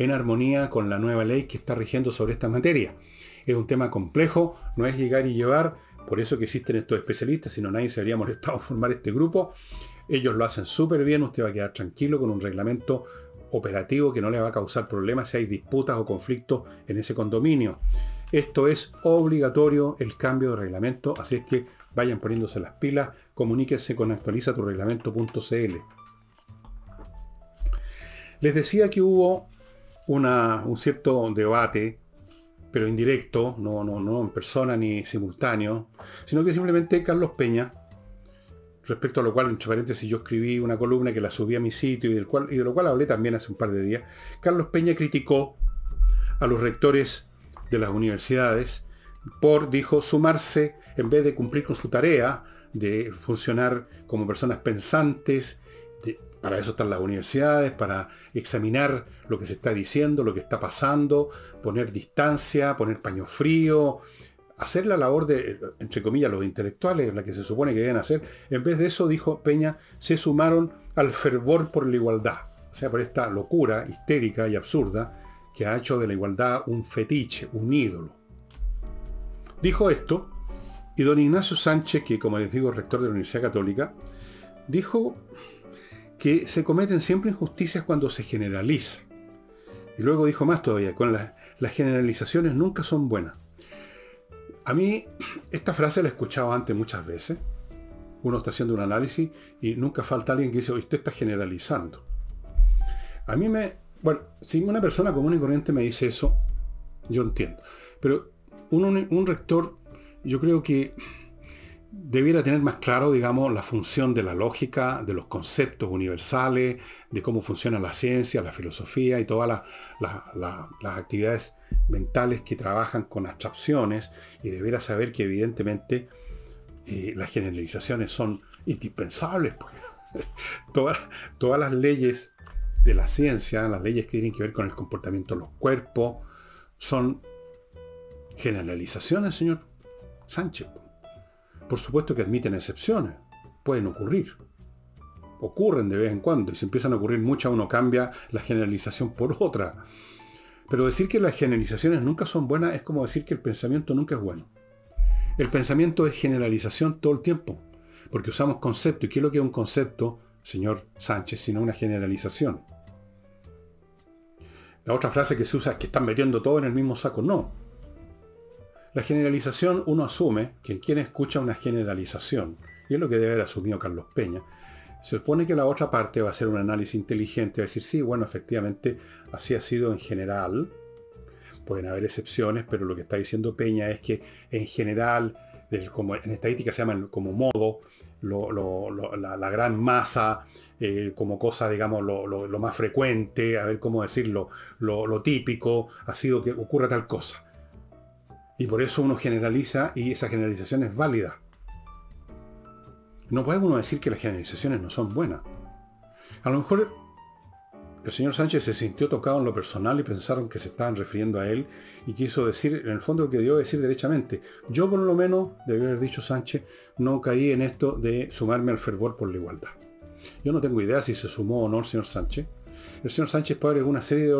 en armonía con la nueva ley que está rigiendo sobre esta materia. Es un tema complejo, no es llegar y llevar, por eso que existen estos especialistas, si no nadie se habría molestado formar este grupo. Ellos lo hacen súper bien, usted va a quedar tranquilo con un reglamento operativo que no le va a causar problemas si hay disputas o conflictos en ese condominio. Esto es obligatorio el cambio de reglamento, así es que vayan poniéndose las pilas, comuníquese con actualiza tu reglamento.cl. Les decía que hubo un cierto debate, pero indirecto, no, en persona ni simultáneo, sino que simplemente Carlos Peña, respecto a lo cual, entre paréntesis, yo escribí una columna que la subí a mi sitio y, del cual, y de lo cual hablé también hace un par de días, Carlos Peña criticó a los rectores de las universidades por, dijo, sumarse, en vez de cumplir con su tarea de funcionar como personas pensantes, para eso están las universidades, para examinar lo que se está diciendo, lo que está pasando, poner distancia, poner paño frío, hacer la labor de, entre comillas, los intelectuales, la que se supone que deben hacer, en vez de eso, dijo Peña, se sumaron al fervor por la igualdad. O sea, por esta locura histérica y absurda que ha hecho de la igualdad un fetiche, un ídolo. Dijo esto, y don Ignacio Sánchez, que como les digo rector de la Universidad Católica, dijo que se cometen siempre injusticias cuando se generaliza. Y luego dijo más todavía, con las generalizaciones nunca son buenas. A mí esta frase la he escuchado antes muchas veces. Uno está haciendo un análisis y nunca falta alguien que dice, usted está generalizando. A mí me... Bueno, si una persona común y corriente me dice eso, yo entiendo. Pero un, un rector, yo creo que debiera tener más claro, digamos, la función de la lógica, de los conceptos universales, de cómo funciona la ciencia, la filosofía y todas las actividades mentales que trabajan con abstracciones y debiera saber que evidentemente eh, las generalizaciones son indispensables. Pues. [LAUGHS] todas, todas las leyes de la ciencia, las leyes que tienen que ver con el comportamiento de los cuerpos, son generalizaciones, señor Sánchez. Por supuesto que admiten excepciones, pueden ocurrir. Ocurren de vez en cuando y si empiezan a ocurrir muchas uno cambia la generalización por otra. Pero decir que las generalizaciones nunca son buenas es como decir que el pensamiento nunca es bueno. El pensamiento es generalización todo el tiempo, porque usamos concepto. ¿Y qué es lo que es un concepto, señor Sánchez, sino una generalización? La otra frase que se usa es que están metiendo todo en el mismo saco. No, la generalización uno asume que quien escucha una generalización, y es lo que debe haber asumido Carlos Peña, se supone que la otra parte va a hacer un análisis inteligente, va a decir, sí, bueno, efectivamente, así ha sido en general. Pueden haber excepciones, pero lo que está diciendo Peña es que en general, como en estadística se llama como modo, la, gran masa, eh, como cosa, digamos, lo, más frecuente, a ver cómo decirlo, lo típico, ha sido que ocurra tal cosa. Y por eso uno generaliza y esa generalización es válida. No puede uno decir que las generalizaciones no son buenas. A lo mejor el señor Sánchez se sintió tocado en lo personal y pensaron que se estaban refiriendo a él y quiso decir, en el fondo lo que dio decir derechamente. Yo por lo menos, debe haber dicho Sánchez, no caí en esto de sumarme al fervor por la igualdad. Yo no tengo idea si se sumó o no el señor Sánchez. El señor Sánchez puede una serie de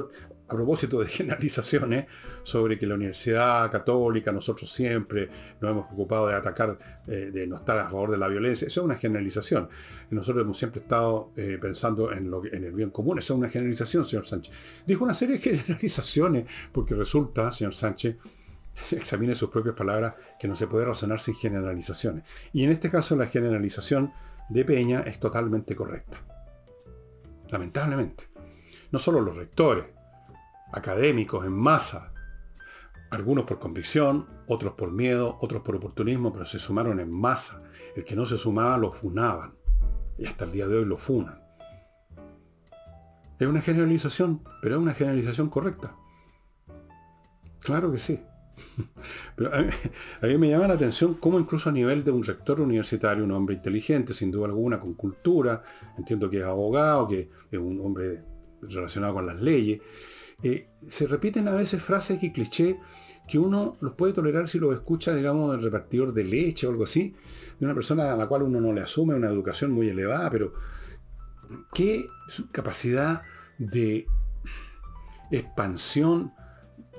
a propósito de [LAUGHS] generalizaciones sobre que la Universidad Católica, nosotros siempre nos hemos preocupado de atacar, eh, de no estar a favor de la violencia, eso es una generalización. Nosotros hemos siempre estado eh, pensando en, lo, en el bien común, eso es una generalización, señor Sánchez. Dijo una serie de [LAUGHS] generalizaciones, porque resulta, señor Sánchez, [LAUGHS] examine sus propias palabras, que no se puede razonar sin generalizaciones. Y en este caso la generalización de Peña es totalmente correcta. Lamentablemente. No solo los rectores, académicos en masa, algunos por convicción, otros por miedo, otros por oportunismo, pero se sumaron en masa. El que no se sumaba lo funaban. Y hasta el día de hoy lo funan. Es una generalización, pero es una generalización correcta. Claro que sí. [LAUGHS] Pero a mí, me llama la atención cómo incluso a nivel de un rector universitario, un hombre inteligente, sin duda alguna, con cultura, entiendo que es abogado, que es un hombre relacionado con las leyes, eh, se repiten a veces frases y cliché que uno los puede tolerar si los escucha, digamos, del repartidor de leche o algo así, de una persona a la cual uno no le asume una educación muy elevada, pero qué capacidad de expansión,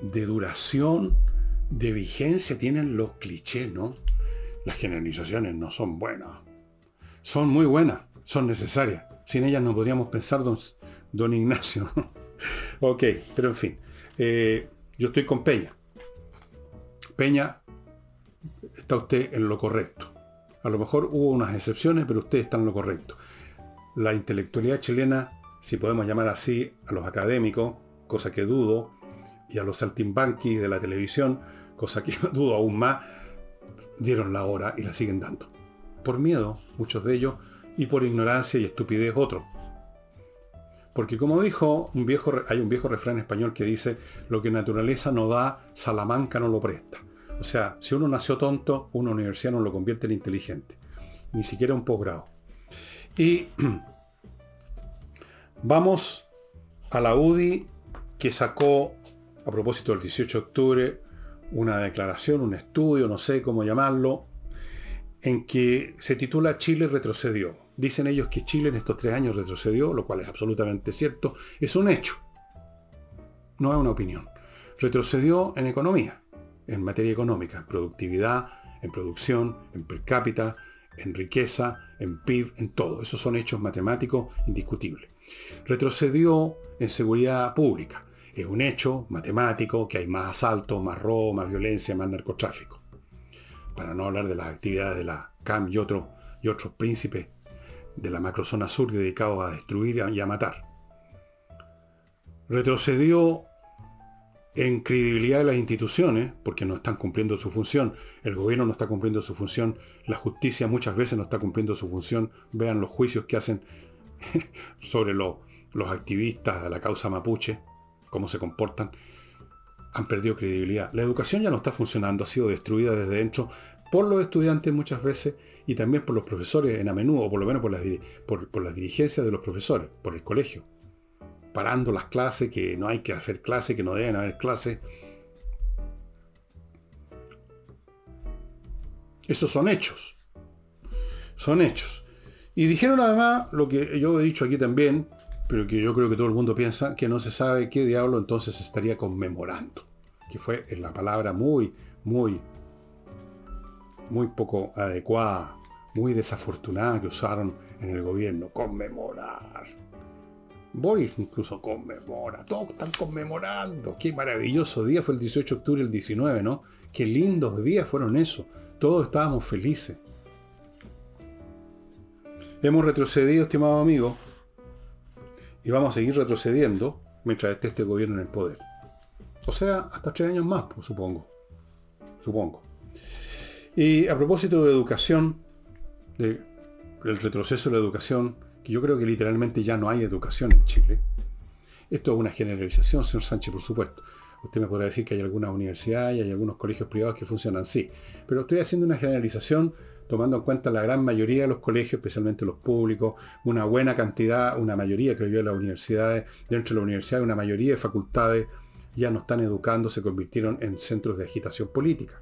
de duración, de vigencia tienen los clichés, ¿no? Las generalizaciones no son buenas. Son muy buenas, son necesarias. Sin ellas no podríamos pensar, don Ignacio. [LAUGHS] [LAUGHS] ok, pero en fin. Eh, yo estoy con Peña. Peña, está usted en lo correcto. A lo mejor hubo unas excepciones, pero usted está en lo correcto. La intelectualidad chilena, si podemos llamar así a los académicos, cosa que dudo, y a los saltimbanquis de la televisión, cosa que [LAUGHS] dudo aún más, dieron la hora y la siguen dando. Por miedo, muchos de ellos, y por ignorancia y estupidez otros. Porque como dijo un viejo, hay un viejo refrán español que dice, lo que naturaleza no da, Salamanca no lo presta. O sea, si uno nació tonto, una universidad no lo convierte en inteligente. Ni siquiera un posgrado. Y [CLEARS THROAT] vamos a la UDI que sacó, a propósito del 18 de octubre, una declaración, un estudio, no sé cómo llamarlo, en que se titula Chile retrocedió. Dicen ellos que Chile en estos tres años retrocedió, lo cual es absolutamente cierto. Es un hecho, no es una opinión. Retrocedió en economía, en materia económica, en productividad, en producción, en per cápita, en riqueza, en PIB, en todo. Esos son hechos matemáticos indiscutibles. Retrocedió en seguridad pública. Es un hecho matemático que hay más asaltos, más robo, más violencia, más narcotráfico. Para no hablar de las actividades de la CAM y, otro, y otros príncipes de la macrozona sur dedicados a destruir y a matar. Retrocedió en credibilidad de las instituciones, porque no están cumpliendo su función, el gobierno no está cumpliendo su función, la justicia muchas veces no está cumpliendo su función, vean los juicios que hacen [LAUGHS] sobre los activistas de la causa mapuche, cómo se comportan, han perdido credibilidad. La educación ya no está funcionando, ha sido destruida desde dentro por los estudiantes muchas veces y también por los profesores en a menudo, o por lo menos por las, por, las dirigencias de los profesores, por el colegio parando las clases, que no hay que hacer clases, que no deben haber clases. Esos son hechos. Son hechos. Y dijeron además lo que yo he dicho aquí también, pero que yo creo que todo el mundo piensa, que no se sabe qué diablo entonces estaría conmemorando. Que fue la palabra muy, muy, muy poco adecuada, muy desafortunada que usaron en el gobierno. Conmemorar. Boris incluso conmemora, todos están conmemorando. Qué maravilloso día fue el 18 de octubre el 19, ¿no? Qué lindos días fueron esos. Todos estábamos felices. Hemos retrocedido, estimado amigo, y vamos a seguir retrocediendo mientras esté este gobierno en el poder. O sea, hasta tres años más, pues, supongo. Supongo. Y a propósito de educación, del retroceso de la educación, que yo creo que literalmente ya no hay educación en Chile. Esto es una generalización, señor Sánchez, por supuesto. Usted me podrá decir que hay algunas universidades y hay algunos colegios privados que funcionan así. Pero estoy haciendo una generalización tomando en cuenta la gran mayoría de los colegios, especialmente los públicos, una buena cantidad, una mayoría, creo yo, de las universidades, dentro de la universidad, una mayoría de facultades ya no están educando, se convirtieron en centros de agitación política.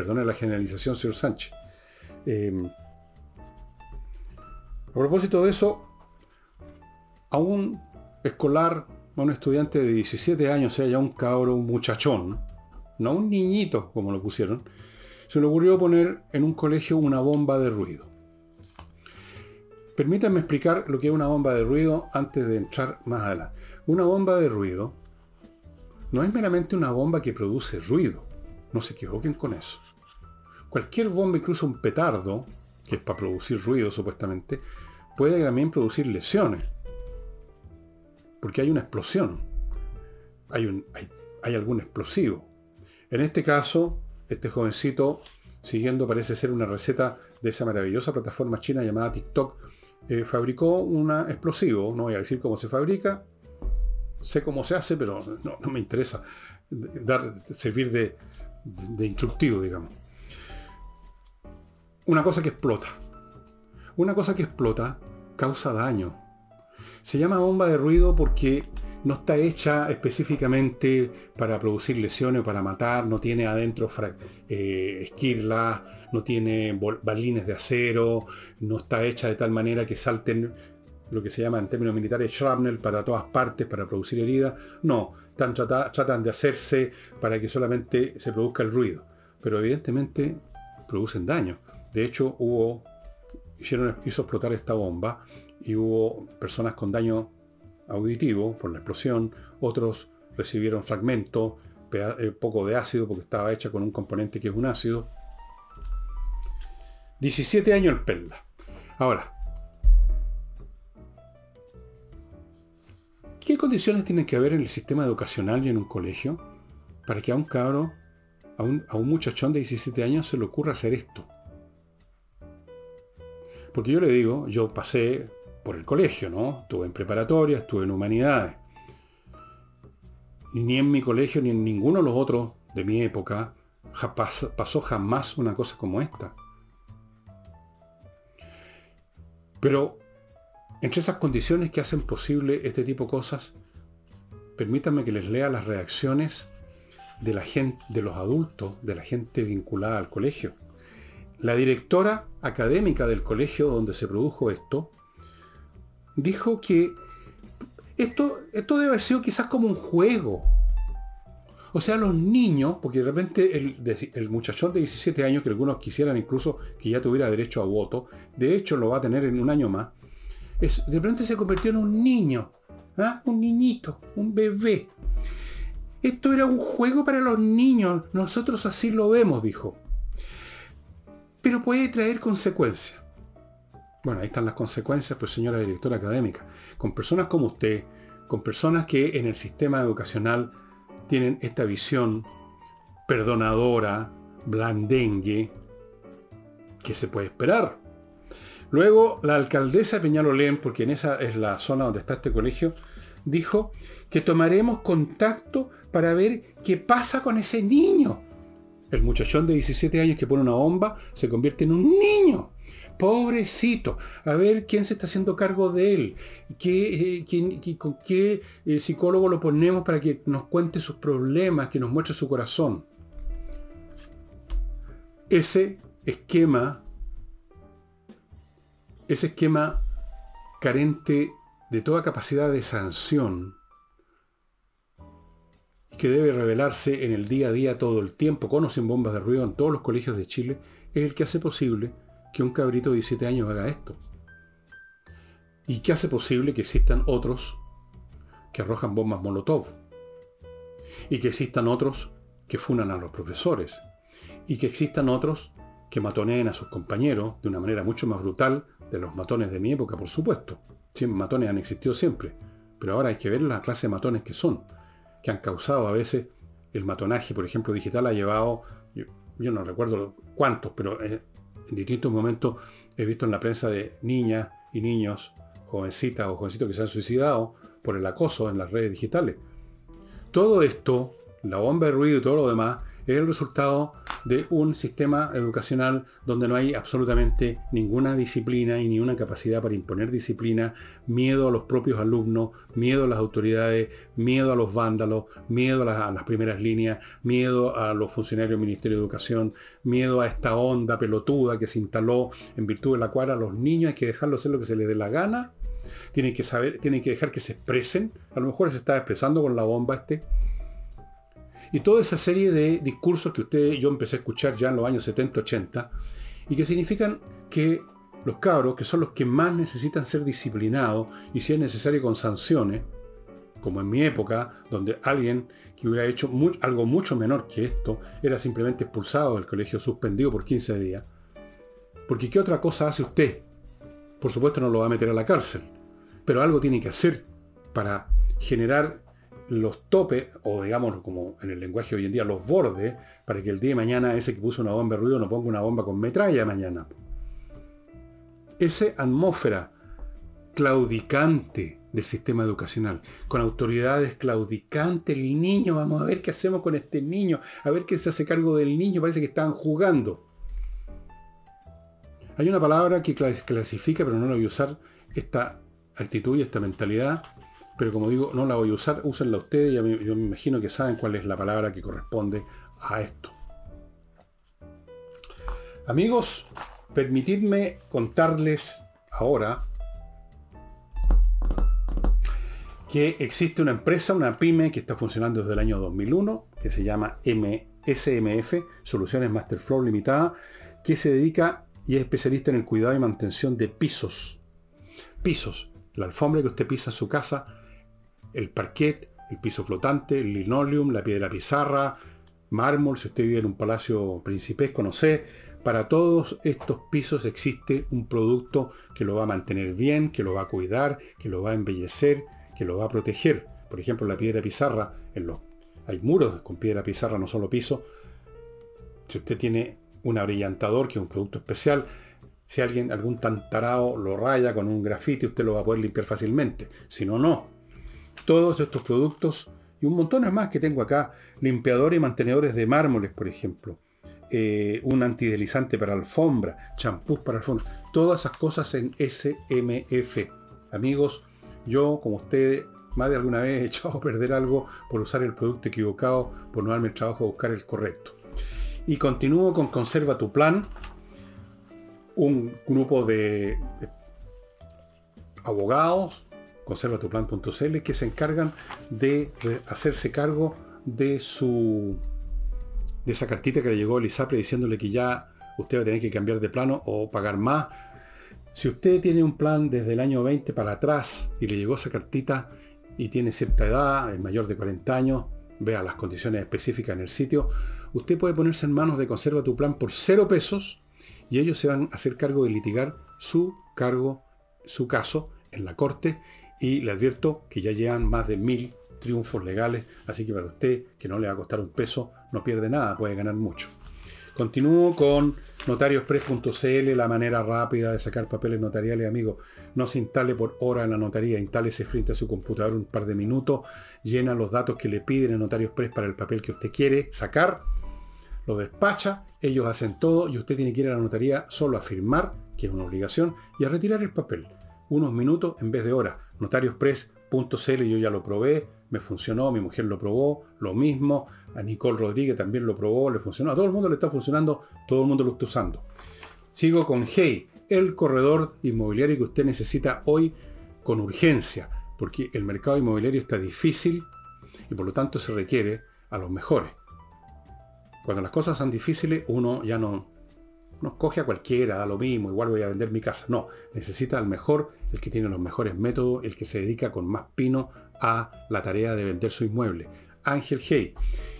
Perdone la generalización, señor Sánchez. Eh, a propósito de eso, a un escolar, a un estudiante de 17 años, sea, ya un cabro, un muchachón, no un niñito, como lo pusieron, se le ocurrió poner en un colegio una bomba de ruido. Permítanme explicar lo que es una bomba de ruido antes de entrar más adelante. Una bomba de ruido no es meramente una bomba que produce ruido. No se equivoquen con eso. Cualquier bomba, incluso un petardo, que es para producir ruido supuestamente, puede también producir lesiones. Porque hay una explosión. Hay, hay, algún explosivo. En este caso, este jovencito, siguiendo parece ser una receta de esa maravillosa plataforma china llamada TikTok, eh, fabricó un explosivo. No voy a decir cómo se fabrica. Sé cómo se hace, pero no, me interesa dar, servir de, de instructivo, digamos una cosa que explota. Una cosa que explota causa daño. Se llama bomba de ruido porque no está hecha específicamente para producir lesiones o para matar, no tiene adentro eh, esquirlas, no tiene balines de acero, no está hecha de tal manera que salten lo que se llama en términos militares shrapnel para todas partes, para producir heridas. No, tratan de hacerse para que solamente se produzca el ruido. Pero evidentemente producen daño. De hecho, hubo, hicieron, hizo explotar esta bomba y hubo personas con daño auditivo por la explosión, otros recibieron fragmentos, eh, poco de ácido porque estaba hecha con un componente que es un ácido. 17 años el Perla. Ahora, ¿qué condiciones tienen que haber en el sistema educacional y en un colegio para que a un cabro, a un, a un muchachón de 17 años se le ocurra hacer esto? Porque yo le digo, yo pasé por el colegio, ¿no? Estuve en preparatoria, estuve en humanidades. ni en mi colegio ni en ninguno de los otros de mi época pasó jamás una cosa como esta. Pero entre esas condiciones que hacen posible este tipo de cosas, permítanme que les lea las reacciones de la gente, de los adultos, de la gente vinculada al colegio. La directora académica del colegio donde se produjo esto dijo que esto, esto debe haber sido quizás como un juego. O sea, los niños, porque de repente el, muchachón de 17 años, que algunos quisieran incluso que ya tuviera derecho a voto, de hecho lo va a tener en un año más, de repente se convirtió en un niño, ¿ah? un niñito, un bebé. Esto era un juego para los niños, nosotros así lo vemos, dijo. Pero puede traer consecuencias. Bueno, ahí están las consecuencias, pues señora directora académica. Con personas como usted, con personas que en el sistema educacional tienen esta visión perdonadora, blandengue, que se puede esperar. Luego, la alcaldesa de Peñalolén, porque en esa es la zona donde está este colegio, dijo que tomaremos contacto para ver qué pasa con ese niño. El muchachón de 17 años que pone una bomba se convierte en un niño. Pobrecito, a ver quién se está haciendo cargo de él, ¿Qué, eh, con qué eh, psicólogo lo ponemos para que nos cuente sus problemas, que nos muestre su corazón. Ese esquema, ese esquema carente de toda capacidad de sanción, que debe revelarse en el día a día todo el tiempo, con o sin bombas de ruido en todos los colegios de Chile, es el que hace posible que un cabrito de 17 años haga esto. Y que hace posible que existan otros que arrojan bombas Molotov. Y que existan otros que funan a los profesores. Y que existan otros que matoneen a sus compañeros de una manera mucho más brutal de los matones de mi época, por supuesto. Siempre matones han existido siempre. Pero ahora hay que ver la clase de matones que son. Que han causado a veces el matonaje, por ejemplo, digital ha llevado, yo, no recuerdo cuántos, pero eh, en distintos momentos he visto en la prensa de niñas y niños, jovencitas o jovencitos que se han suicidado por el acoso en las redes digitales. Todo esto, la bomba de ruido y todo lo demás, es el resultado de un sistema educacional donde no hay absolutamente ninguna disciplina y ni una capacidad para imponer disciplina, miedo a los propios alumnos, miedo a las autoridades, miedo a los vándalos, miedo a las, primeras líneas, miedo a los funcionarios del Ministerio de Educación, miedo a esta onda pelotuda que se instaló en virtud de la cual a los niños hay que dejarlos hacer lo que se les dé la gana, tienen que saber, tienen que dejar que se expresen, a lo mejor se está expresando con la bomba este, y toda esa serie de discursos que usted yo empecé a escuchar ya en los años 70, 80, y que significan que los cabros, que son los que más necesitan ser disciplinados, y si es necesario con sanciones, como en mi época, donde alguien que hubiera hecho algo mucho menor que esto, era simplemente expulsado del colegio, suspendido por 15 días. Porque ¿qué otra cosa hace usted? Por supuesto no lo va a meter a la cárcel, pero algo tiene que hacer para generar los topes, o digamos como en el lenguaje hoy en día, los bordes, para que el día de mañana ese que puso una bomba de ruido no ponga una bomba con metralla mañana. Esa atmósfera claudicante del sistema educacional, con autoridades claudicantes, el niño, vamos a ver qué hacemos con este niño, a ver qué se hace cargo del niño, parece que están jugando. Hay una palabra que clasifica, pero no la voy a usar, esta actitud y esta mentalidad pero como digo, no la voy a usar, úsenla ustedes, yo me, yo me imagino que saben cuál es la palabra que corresponde a esto. Amigos, permitidme contarles ahora que existe una empresa, una pyme que está funcionando desde el año 2001, que se llama SMF, Soluciones Masterflow Limitada, que se dedica y es especialista en el cuidado y mantención de pisos. Pisos, la alfombra que usted pisa en su casa, el parquet, el piso flotante, el linoleum, la piedra pizarra, mármol, si usted vive en un palacio principesco, no sé, para todos estos pisos existe un producto que lo va a mantener bien, que lo va a cuidar, que lo va a embellecer, que lo va a proteger. Por ejemplo, la piedra pizarra, en los, hay muros con piedra pizarra, no solo piso. Si usted tiene un abrillantador, que es un producto especial, si alguien, algún tantarao lo raya con un grafite, usted lo va a poder limpiar fácilmente. Si no, no todos estos productos y un montón más que tengo acá, limpiadores y mantenedores de mármoles, por ejemplo, eh, un antideslizante para alfombra, champús para alfombra, todas esas cosas en SMF. Amigos, yo como ustedes más de alguna vez he echado a perder algo por usar el producto equivocado, por no darme el trabajo de buscar el correcto. Y continúo con Conserva tu Plan, un grupo de abogados, conservatuplan.cl, que se encargan de hacerse cargo de su de esa cartita que le llegó el ISAPRE diciéndole que ya usted va a tener que cambiar de plano o pagar más. Si usted tiene un plan desde el año 20 para atrás y le llegó esa cartita y tiene cierta edad, es mayor de 40 años, vea las condiciones específicas en el sitio, usted puede ponerse en manos de Conserva tu Plan por cero pesos y ellos se van a hacer cargo de litigar su cargo, su caso en la corte y le advierto que ya llevan más de mil triunfos legales, así que para usted, que no le va a costar un peso, no pierde nada, puede ganar mucho. Continúo con notariospress.cl, la manera rápida de sacar papeles notariales, amigo. No se instale por hora en la notaría, instálese frente a su computador un par de minutos, llena los datos que le piden en Notario Express para el papel que usted quiere sacar, lo despacha, ellos hacen todo y usted tiene que ir a la notaría solo a firmar, que es una obligación, y a retirar el papel. Unos minutos en vez de horas. Notariospress.cl yo ya lo probé, me funcionó, mi mujer lo probó, lo mismo, a Nicole Rodríguez también lo probó, le funcionó, a todo el mundo le está funcionando, todo el mundo lo está usando. Sigo con Hey, el corredor inmobiliario que usted necesita hoy con urgencia, porque el mercado inmobiliario está difícil y por lo tanto se requiere a los mejores. Cuando las cosas son difíciles, uno ya no, no coge a cualquiera, da lo mismo, igual voy a vender mi casa. No, necesita al mejor, el que tiene los mejores métodos, el que se dedica con más pino a la tarea de vender su inmueble. Ángel Hey.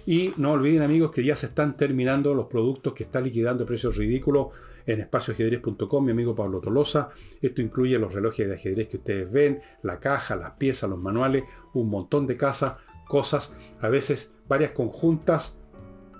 Y no olviden amigos que ya se están terminando los productos que está liquidando precios ridículos en espacioajedrez.com, mi amigo Pablo Tolosa. Esto incluye los relojes de ajedrez que ustedes ven, la caja, las piezas, los manuales, un montón de casas, cosas, a veces varias conjuntas,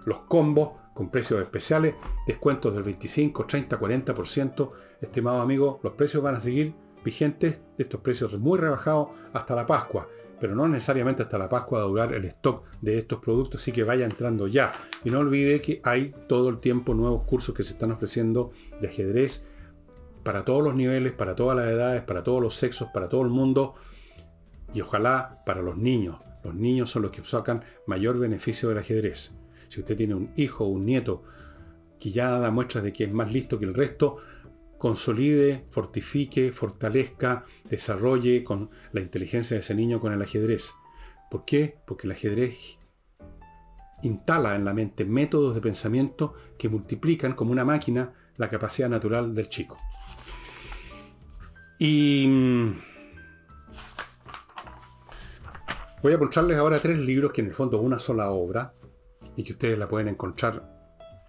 los combos con precios especiales, descuentos del 25, 30, 40%. Estimado amigo, los precios van a seguir vigentes, estos precios muy rebajados hasta la Pascua pero no necesariamente hasta la Pascua a durar el stock de estos productos, así que vaya entrando ya. Y no olvide que hay todo el tiempo nuevos cursos que se están ofreciendo de ajedrez para todos los niveles, para todas las edades, para todos los sexos, para todo el mundo y ojalá para los niños. Los niños son los que sacan mayor beneficio del ajedrez. Si usted tiene un hijo o un nieto que ya da muestras de que es más listo que el resto, consolide, fortifique, fortalezca, desarrolle con la inteligencia de ese niño con el ajedrez. ¿Por qué? Porque el ajedrez instala en la mente métodos de pensamiento que multiplican como una máquina la capacidad natural del chico. Y mm, voy a mostrarles ahora tres libros que en el fondo es una sola obra y que ustedes la pueden encontrar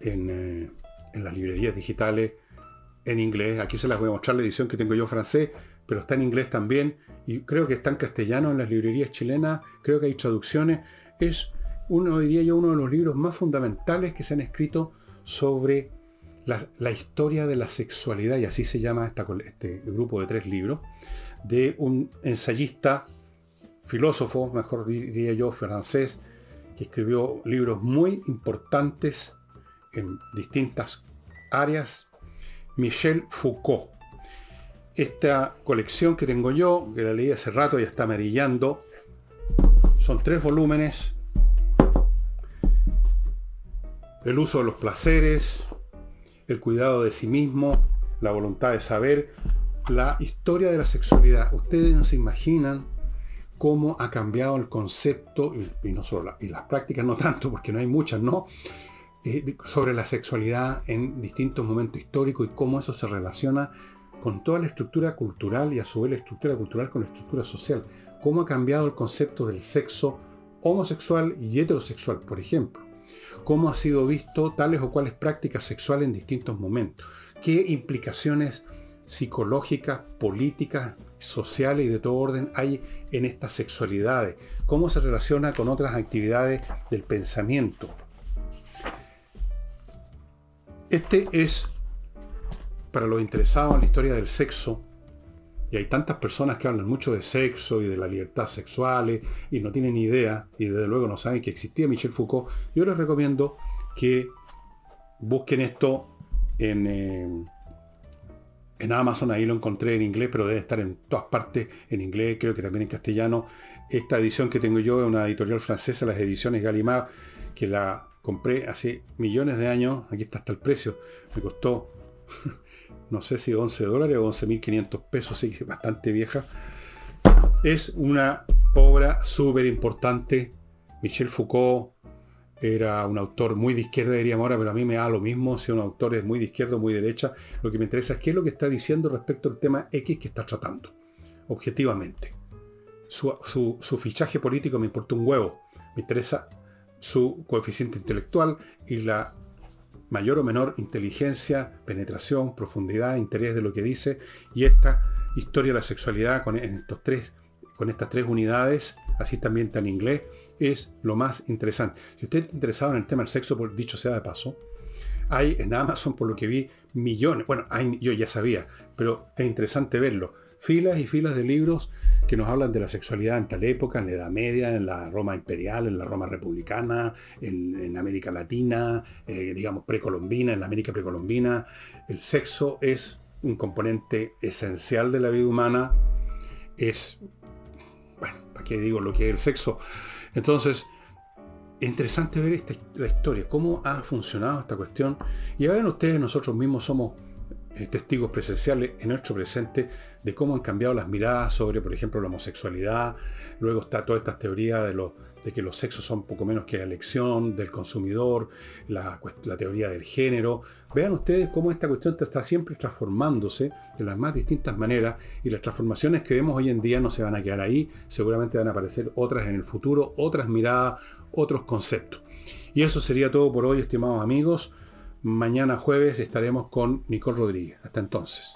en, eh, en las librerías digitales en inglés. Aquí se las voy a mostrar la edición que tengo yo francés, pero está en inglés también. Y creo que está en castellano en las librerías chilenas. Creo que hay traducciones. Es uno, diría yo, uno de los libros más fundamentales que se han escrito sobre la, historia de la sexualidad, y así se llama este grupo de tres libros, de un ensayista, filósofo, mejor diría yo, francés, que escribió libros muy importantes en distintas áreas Michel Foucault. Esta colección que tengo yo, que la leí hace rato y está amarillando, son tres volúmenes. El uso de los placeres, el cuidado de sí mismo, la voluntad de saber, la historia de la sexualidad. Ustedes no se imaginan cómo ha cambiado el concepto, y, no solo las prácticas no tanto, porque no hay muchas, ¿no? Eh, sobre la sexualidad en distintos momentos históricos y cómo eso se relaciona con toda la estructura cultural y a su vez la estructura cultural con la estructura social. Cómo ha cambiado el concepto del sexo homosexual y heterosexual, por ejemplo. Cómo ha sido visto tales o cuales prácticas sexuales en distintos momentos. Qué implicaciones psicológicas, políticas, sociales y de todo orden hay en estas sexualidades. Cómo se relaciona con otras actividades del pensamiento este es, para los interesados en la historia del sexo, y hay tantas personas que hablan mucho de sexo y de la libertad sexual y no tienen idea, y desde luego no saben que existía Michel Foucault, yo les recomiendo que busquen esto en, eh, en Amazon, ahí lo encontré en inglés, pero debe estar en todas partes en inglés, creo que también en castellano. Esta edición que tengo yo es una editorial francesa, las ediciones Gallimard, que la compré hace millones de años, aquí está hasta el precio, me costó, [LAUGHS] no sé si 11 dólares o 11.500 pesos, así que bastante vieja. Es una obra súper importante. Michel Foucault era un autor muy de izquierda, diríamos ahora, pero a mí me da lo mismo si un autor es muy de izquierda o muy de derecha. Lo que me interesa es qué es lo que está diciendo respecto al tema X que está tratando, objetivamente. Su, su fichaje político me importa un huevo. Me interesa su coeficiente intelectual y la mayor o menor inteligencia, penetración, profundidad, interés de lo que dice. Y esta historia de la sexualidad con, estos tres, con estas tres unidades, así también está en inglés, es lo más interesante. Si usted está interesado en el tema del sexo, por dicho sea de paso, hay en Amazon, por lo que vi, millones. Bueno, hay, yo ya sabía, pero es interesante verlo. Filas y filas de libros que nos hablan de la sexualidad en tal época, en la Edad Media, en la Roma imperial, en la Roma republicana, en, América Latina, eh, digamos precolombina, en la América precolombina. El sexo es un componente esencial de la vida humana. Es, bueno, ¿para qué digo lo que es el sexo? Entonces, es interesante ver esta, la historia, cómo ha funcionado esta cuestión. Y ver ustedes, nosotros mismos somos eh, testigos presenciales en nuestro presente de cómo han cambiado las miradas sobre, por ejemplo, la homosexualidad. Luego está toda esta teoría de, de que los sexos son poco menos que la elección del consumidor, la, teoría del género. Vean ustedes cómo esta cuestión está siempre transformándose de las más distintas maneras y las transformaciones que vemos hoy en día no se van a quedar ahí, seguramente van a aparecer otras en el futuro, otras miradas, otros conceptos. Y eso sería todo por hoy, estimados amigos. Mañana jueves estaremos con Nicole Rodríguez. Hasta entonces.